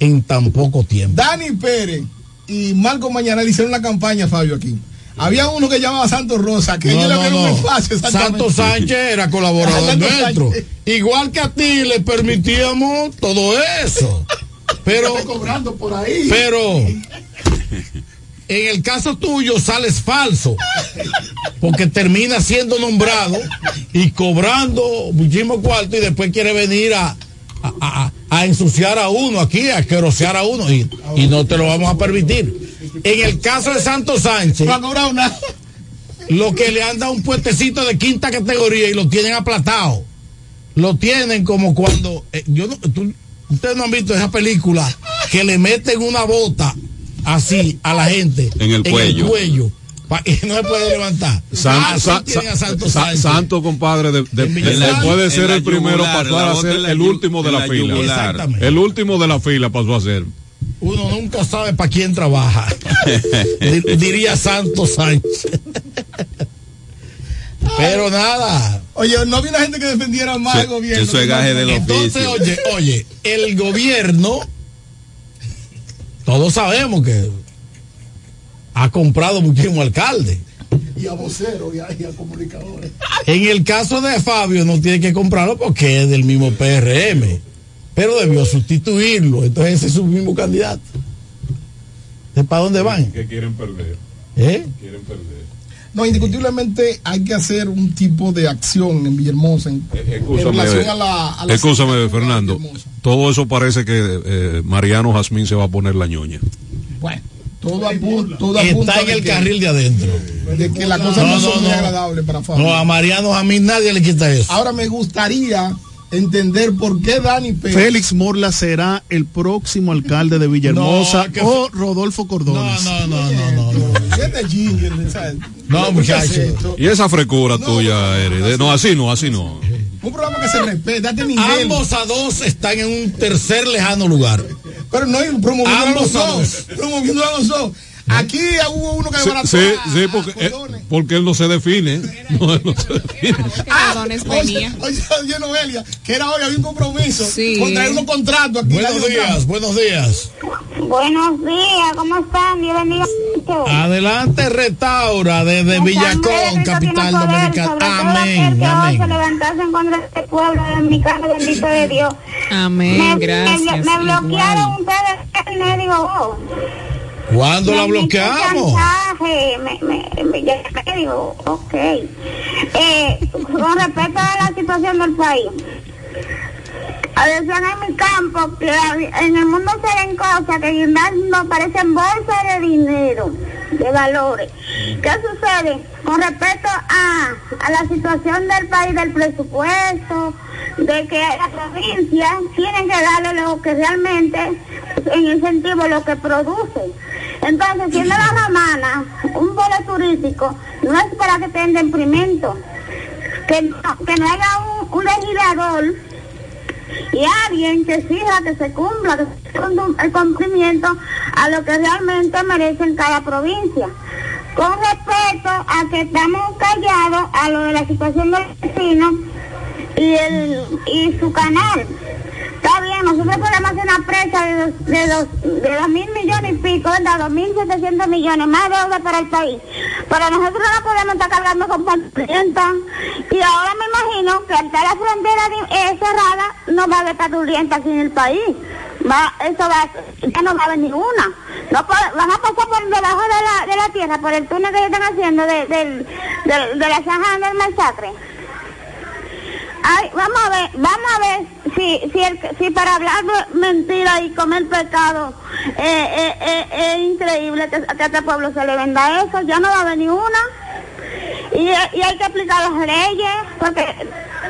en tan poco tiempo. Dani Pérez y Marco Mañana le hicieron la campaña a Fabio aquí. Había uno que llamaba Santos Rosa, que No, ellos le no, abrieron no. un espacio. Santos Sánchez era colaborador nuestro. Igual que a ti le permitíamos todo eso. Pero, Está cobrando por ahí. pero, en el caso tuyo sales falso. Porque termina siendo nombrado y cobrando muchísimo cuarto y después quiere venir a, a, a- a ensuciar a uno aquí, a querosear a uno y, y no te lo vamos a permitir. En el caso de Santos Sánchez, lo que le han dado un puestecito de quinta categoría y lo tienen aplatado. Lo tienen como cuando eh, yo no, tú- ustedes no han visto esa película que le meten una bota así a la gente En el cuello. cuello, pa- y no se puede levantar. San- Así Sa- tienen a Sa- Santos Sa- Sánchez. Santo, compadre, de, de- de- puede ser el primero, yugular, pasó a ser el último de la, la fila. Exactamente. El último de la fila pasó a ser. Uno nunca sabe para quién trabaja. Di- Diría Santos Sánchez. Pero nada, Oye, no había gente que defendiera más al gobierno. eso es gaje del Entonces, oye, oye, el gobierno, todos sabemos que ha comprado muchísimo alcalde. Y a voceros y a, y a comunicadores. En el caso de Fabio no tiene que comprarlo porque es del mismo PRM, pero debió sustituirlo, entonces ese es su mismo candidato. ¿De para dónde van? Que quieren perder. ¿Eh? Quieren perder. No, indiscutiblemente hay que hacer un tipo de acción en Villahermosa en, en Escúchame, relación a la... a la- escúchame, Fernando. Todo eso parece que eh, Mariano Jazmín se va a poner la ñoña. Bueno, todo apunta, todo apunta Está en el que- carril de adentro. de que la cosa no, son muy agradables para Fabio. No, a Mariano a mí nadie le quita eso. Ahora me gustaría entender por qué Dani Pérez... Félix Morla será el próximo alcalde de Villahermosa No, que o Rodolfo Cordones. No, no, no, no, no. No, ¿Por qué hace muchacho. esto? Y esa frecura tuya, Eri, de- no, así no, así no. Un programa que se nivel. Ambos a dos están en un tercer lejano lugar. Pero no promoviendo a Ambos los a dos. Promoviendo a los dos. Aquí hubo uno que Sí, desbarató sí, sí, a porque, eh, porque él no se define. No, él no se define. Ah, oye, Noelia, que era hoy, había un compromiso. Sí. Con traer unos contratos aquí. Buenos días, buenos días. Buenos días, ¿cómo están? Dios bendiga. Bendito. Adelante, restaura desde Villacón, capital dominicana. Amén, que amén. se levantarse en contra de este pueblo dominicano, bendito de Dios. Amén, me, gracias. Me, me bloquearon ustedes y me digo, oh. ¿Cuándo la Me bloqueamos? Me, me, me, ya me digo, ok. Eh, con respecto a la situación del país. A veces en mi campo, que en el mundo se ven cosas que no parecen bolsas de dinero, de valores. ¿Qué sucede? Con respecto a, a la situación del país, del presupuesto, de que las provincias tienen que darle lo que realmente, en incentivo, lo que producen. Entonces, siendo la romana un vuelo turístico, no es para que tenga imprimento, que no, que no haya un, un legislador y alguien que exija que se cumpla que se el cumplimiento a lo que realmente merece en cada provincia. Con respecto a que estamos callados a lo de la situación del vecino y, el, y su canal. Está bien, nosotros podemos hacer una presa de dos, de dos, de dos mil millones y pico, ¿verdad? Dos mil setecientos millones, más deuda para el país. Pero nosotros no podemos estar cargando con patrulienta. Y ahora me imagino que al estar la frontera de- eh, cerrada, no va a haber patrulienta aquí en el país. Va, eso va, ya no va a haber ninguna. No van a pasar por debajo de la, de la tierra, por el túnel que están haciendo de, del- de la zanja del masacre. Ay, vamos a ver, vamos a ver si, si, el- si para hablar mentira y comer pecado eh, eh, eh, es increíble que, a este pueblo se le venda eso, ya no va a haber ni una. Y, hay que aplicar las leyes, porque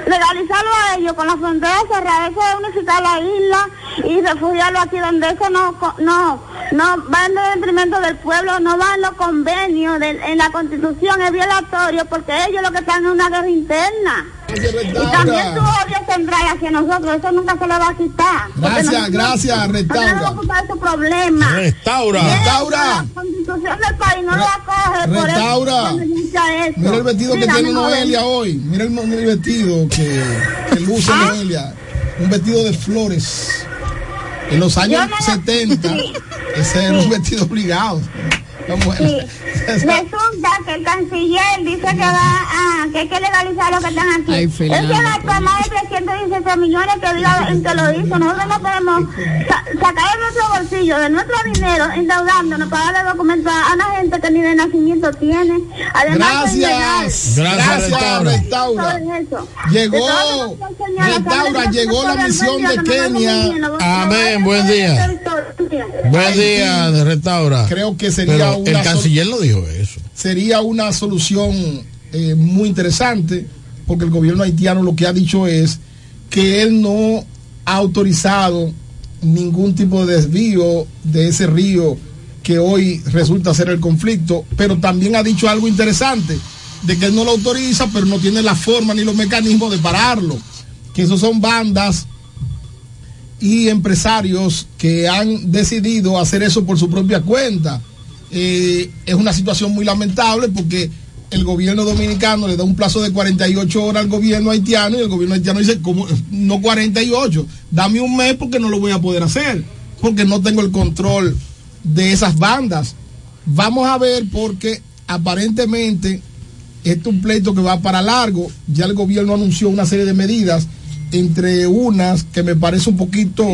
legalizarlo a ellos con la frontera cerrada, eso es unificar la isla y refugiarlo aquí donde eso no no no va en detrimento del pueblo, no va en los convenios, en la constitución, es violatorio, porque ellos lo que están en una guerra interna. Y también tu odio tendrá hacia nosotros, eso nunca se le va a quitar. Gracias, nosotros- gracias, restaura. No vamos a ocupar su problema. Restaura. Restaura. La constitución del país no lo acoge. por eso Restaura. inicia eso. Mira el vestido que Dígame, tiene. Noelia hoy. Mira el, mira el vestido que, que luce ¿Ah? Noelia. Un vestido de flores. En los años no lo- 70, Sí. ese era un vestido obligado. Sí. Resulta que el canciller dice que va a, que hay que legalizar lo que están aquí. Ay, Él Fernando, se gastó más de 316 millones que diga en que lo hizo. Nosotros no podemos sa- sacar de nuestro bolsillo, de nuestro dinero, endeudándonos para darle documentos a una gente que ni de nacimiento tiene. Además. Gracias. Gracias, Restaura. Restaura. Sobre eso. Llegó, señora, Restaura, llegó la misión de Kenia. Amén, buen día. Buen día, restaura. Creo que sería Pero el canciller no dijo eso. sería una solución eh, muy interesante porque el gobierno haitiano lo que ha dicho es que él no ha autorizado ningún tipo de desvío de ese río que hoy resulta ser el conflicto, pero también ha dicho algo interesante, de que él no lo autoriza, pero no tiene la forma ni los mecanismos de pararlo, que esos son bandas y empresarios que han decidido hacer eso por su propia cuenta. Eh, es una situación muy lamentable porque el gobierno dominicano le da un plazo de 48 horas al gobierno haitiano y el gobierno haitiano dice, como no 48, dame un mes porque no lo voy a poder hacer, porque no tengo el control de esas bandas. Vamos a ver porque aparentemente este es un pleito que va para largo. Ya el gobierno anunció una serie de medidas, entre unas que me parece un poquito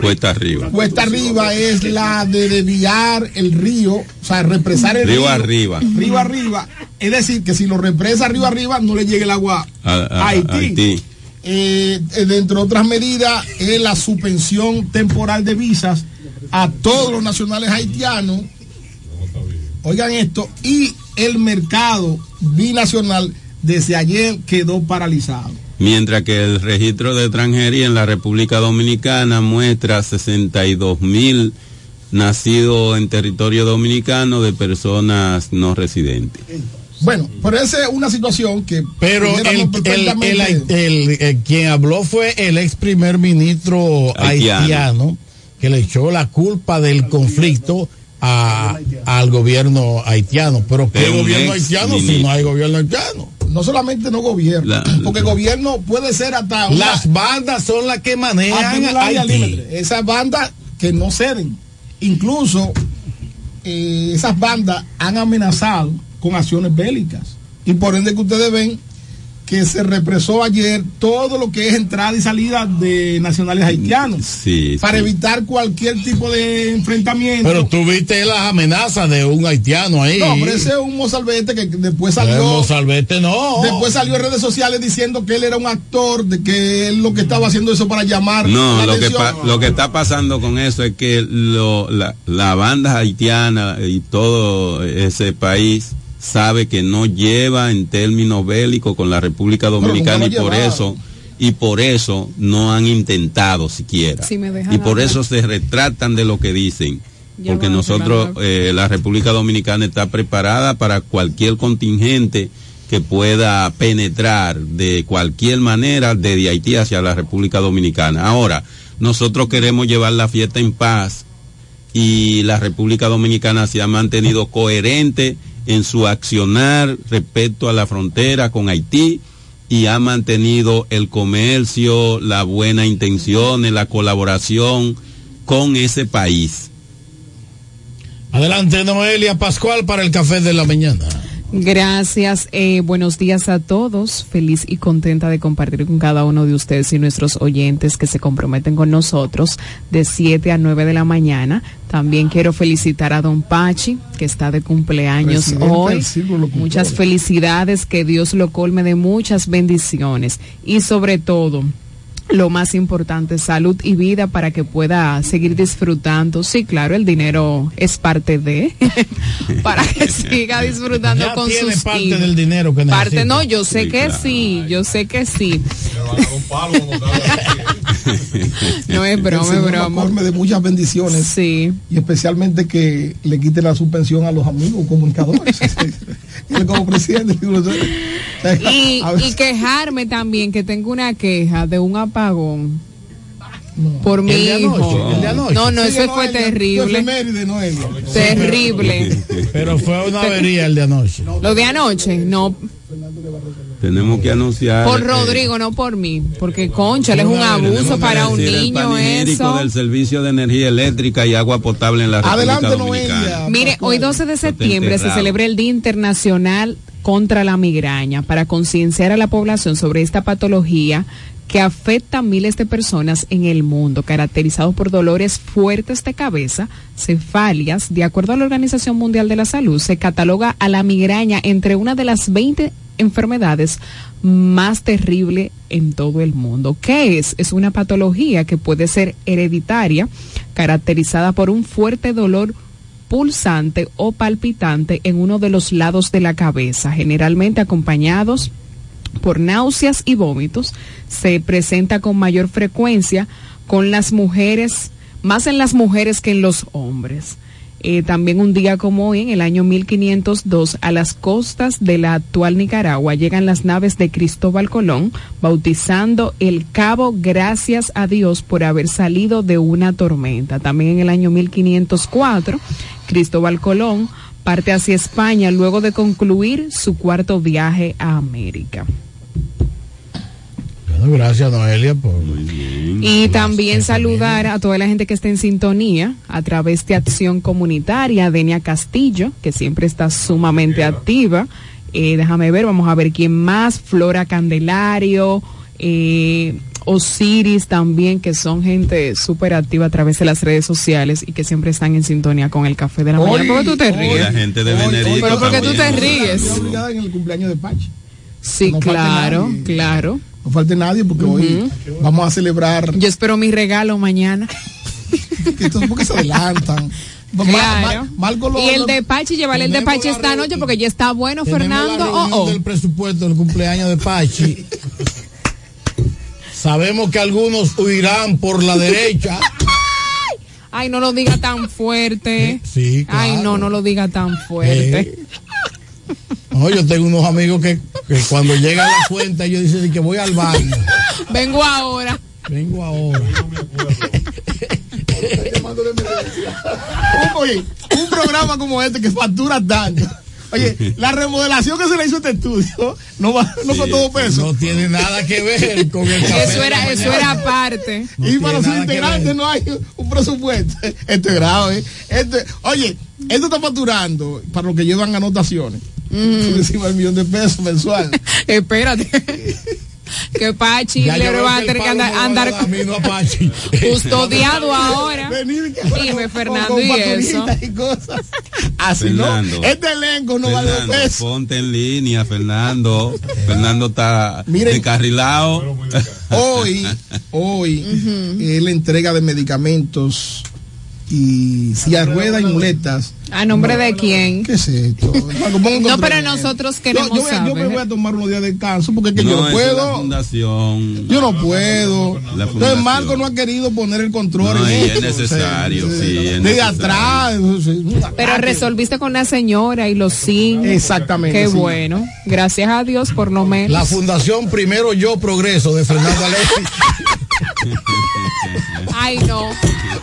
Cuesta arriba. cuesta arriba es la de desviar el río, o sea, represar el Río río. arriba. Río arriba. Es decir, que si lo represa río arriba, no le llegue el agua A, a- a Haití. Haití. Eh, eh, dentro de otras medidas, es la suspensión temporal de visas a todos los nacionales haitianos. Oigan esto, y el mercado binacional desde ayer quedó paralizado. Mientras que el registro de extranjería en la República Dominicana muestra 62 mil nacidos en territorio dominicano de personas no residentes. Bueno, pero esa es una situación que Pero el, el- el- perfectamente- el- el- quien habló fue el ex primer ministro Haitiano. haitiano. que le echó la culpa del conflicto a- al gobierno haitiano. Pero ¿qué gobierno haitiano si no hay gobierno haitiano? No solamente no gobierno, La- porque gobierno puede ser hasta una- Las bandas son las que manejan. Esas bandas que no ceden. Incluso eh, esas bandas han amenazado con acciones bélicas. Y por ende que ustedes ven que se represó ayer todo lo que es entrada y salida de nacionales haitianos Sí, para sí. evitar cualquier tipo de enfrentamiento. Pero tú viste las amenazas de un haitiano ahí. No, pero ese es un mozalbete que después salió. El Mozalbete no. Después salió en redes sociales diciendo que él era un actor, de que él lo que estaba haciendo eso para llamar No, la lo que, atención. lo que está pasando con eso es que lo- la, la banda haitiana y todo ese país sabe que no lleva en términos bélicos con la República Dominicana y por eso y por eso no han intentado siquiera. Si y por hablar. eso se retratan de lo que dicen. Ya Porque nosotros, eh, la República Dominicana está preparada para cualquier contingente que pueda penetrar de cualquier manera desde Haití hacia la República Dominicana. Ahora, nosotros queremos llevar la fiesta en paz y la República Dominicana se ha mantenido coherente en su accionar respecto a la frontera con Haití y ha mantenido el comercio, la buena intención, la colaboración con ese país. Adelante, Noelia Pascual, para el café de la mañana. Gracias, eh, buenos días a todos. Feliz y contenta de compartir con cada uno de ustedes y nuestros oyentes que se comprometen con nosotros de 7 a 9 de la mañana. También quiero felicitar a Don Pachi, que está de cumpleaños Presidente hoy. Muchas felicidades, que Dios lo colme de muchas bendiciones y sobre todo lo más importante, salud y vida para que pueda seguir disfrutando. Sí, claro, el dinero es parte de, para que siga disfrutando Ya con tiene sus parte hijos. del dinero que Parte, necesita. no, yo sé Sí, que claro. sí, yo sé que sí. No es broma, es broma. de muchas bendiciones. Sí. Y especialmente que le quite la suspensión a los amigos comunicadores. Él como presidente. Y, y quejarme también que tengo una queja de un apagón. Por mi hijo. el de anoche. No, no, Sí, eso no, fue terrible. Terrible. Pero fue una avería el de anoche. Lo de anoche, no, Tenemos que anunciar. por eh, Rodrigo, no por mí, porque concha, es un abuso para un el niño eso. del servicio de energía eléctrica y agua potable en la República Adelante, Dominicana. Noelia. Mire, hoy 12 de septiembre se celebra el Día Internacional contra la Migraña para concienciar a la población sobre esta patología que afecta a miles de personas en el mundo, caracterizados por dolores fuertes de cabeza, cefalias. De acuerdo a la Organización Mundial de la Salud, se cataloga a la migraña entre una de las 20 enfermedades más terribles en todo el mundo. ¿Qué es? Es una patología que puede ser hereditaria, caracterizada por un fuerte dolor pulsante o palpitante en uno de los lados de la cabeza, generalmente acompañados por náuseas y vómitos. Se presenta con mayor frecuencia con las mujeres, más en las mujeres que en los hombres. Eh, también un día como hoy, en el año 1502, a las costas de la actual Nicaragua llegan las naves de Cristóbal Colón, bautizando el Cabo gracias a Dios por haber salido de una tormenta. También en el año 1504, Cristóbal Colón parte hacia España luego de concluir su cuarto viaje a América. Bueno, gracias, Noelia, por. Y también saludar a toda la gente que está en sintonía a través de Acción Comunitaria, Denia Castillo, que siempre está sumamente activa. Eh, déjame ver, vamos a ver quién más, Flora Candelario, eh, Osiris también, que son gente súper activa a través de las redes sociales y que siempre están en sintonía con el café de la mañana. ¿Por qué tú te hoy- ríes? La gente de Venerito Pero porque tú te ríes. En el cumpleaños de Pachi. Sí, No claro, nadie. claro. No falte nadie porque hoy vamos a celebrar. Yo espero mi regalo mañana. Esto es porque se adelantan. Ma- Claro. Ma- Marco lo- y el de Pachi, llevarle el de Pachi esta noche porque ya está bueno, Fernando. Oh, oh. del presupuesto del cumpleaños de Pachi. Sabemos que algunos huirán por la derecha. Ay, no lo diga tan fuerte. Sí, claro. Ay, no, no lo diga tan fuerte. Eh, No, yo tengo unos amigos que, que cuando llega la cuenta ellos dicen que voy al baño. Vengo ahora. Vengo ahora. Un programa como este que factura tanto. Oye, la remodelación que se le hizo a este estudio no, va, no fue todo peso. No tiene nada que ver con el café. Eso era, eso era aparte. y para sus integrantes no hay un presupuesto. Esto es grave. Esto es- oye, Esto está facturando para los que llevan anotaciones. Por encima del millón de pesos mensual. Espérate. Que Pachi le va a que tener que andar, andar dar a mí, no a Pachi. custodiado ahora. Dime, Fernando, con y eso. y cosas. Así Fernando. no. Este elenco no vale Fernando, peso. ponte en línea, Fernando. Fernando está Miren. descarrilado. Hoy, hoy, es la entrega de medicamentos y ruedas y muletas. ¿A nombre de quién? ¿Qué es esto? No, pero nosotros queremos yo, voy a- yo me voy a tomar unos días de descanso porque es que yo no es la puedo. fundación. Yo no puedo. La Entonces. Marco no ha querido poner el control No, en y es necesario, O sea, sí, es necesario. atrás. sí, Pero resolviste con la señora y los SIN. Exactamente, Qué sí. bueno. Gracias a Dios por lo menos. La fundación Primero Yo Progreso de Fernando Alexis. Ay, no.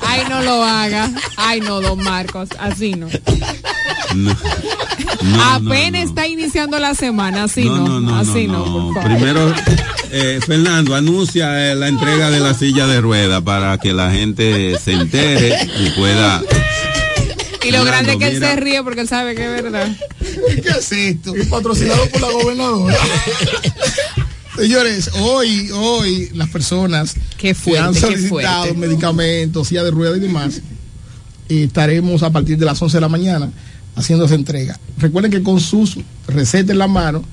Ay, no lo haga. Ay, no, don Marcos. Así no. No, no, Apenas está iniciando la semana. Así no. no, no, así no, no. por favor. Primero, eh, Fernando, anuncia eh, la entrega de la silla de rueda para que la gente se entere y pueda. Y lo grande es que él mira. se ríe porque él sabe que es verdad. ¿Qué es esto? Patrocinado por la gobernadora. Señores, hoy, hoy las personas que han solicitado medicamentos, silla de ruedas y demás, eh, estaremos a partir de las 11 de la mañana haciendo esa entrega. Recuerden que con sus recetas en la mano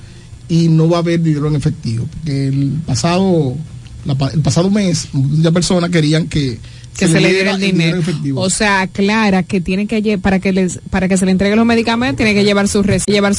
y no va a haber dinero en efectivo, porque el pasado, la el pasado mes muchas personas querían que que se le diera el dinero. efectivo. O sea, aclara que tiene que para que les para que se le entregue los medicamentos tiene que llevar su res- llevar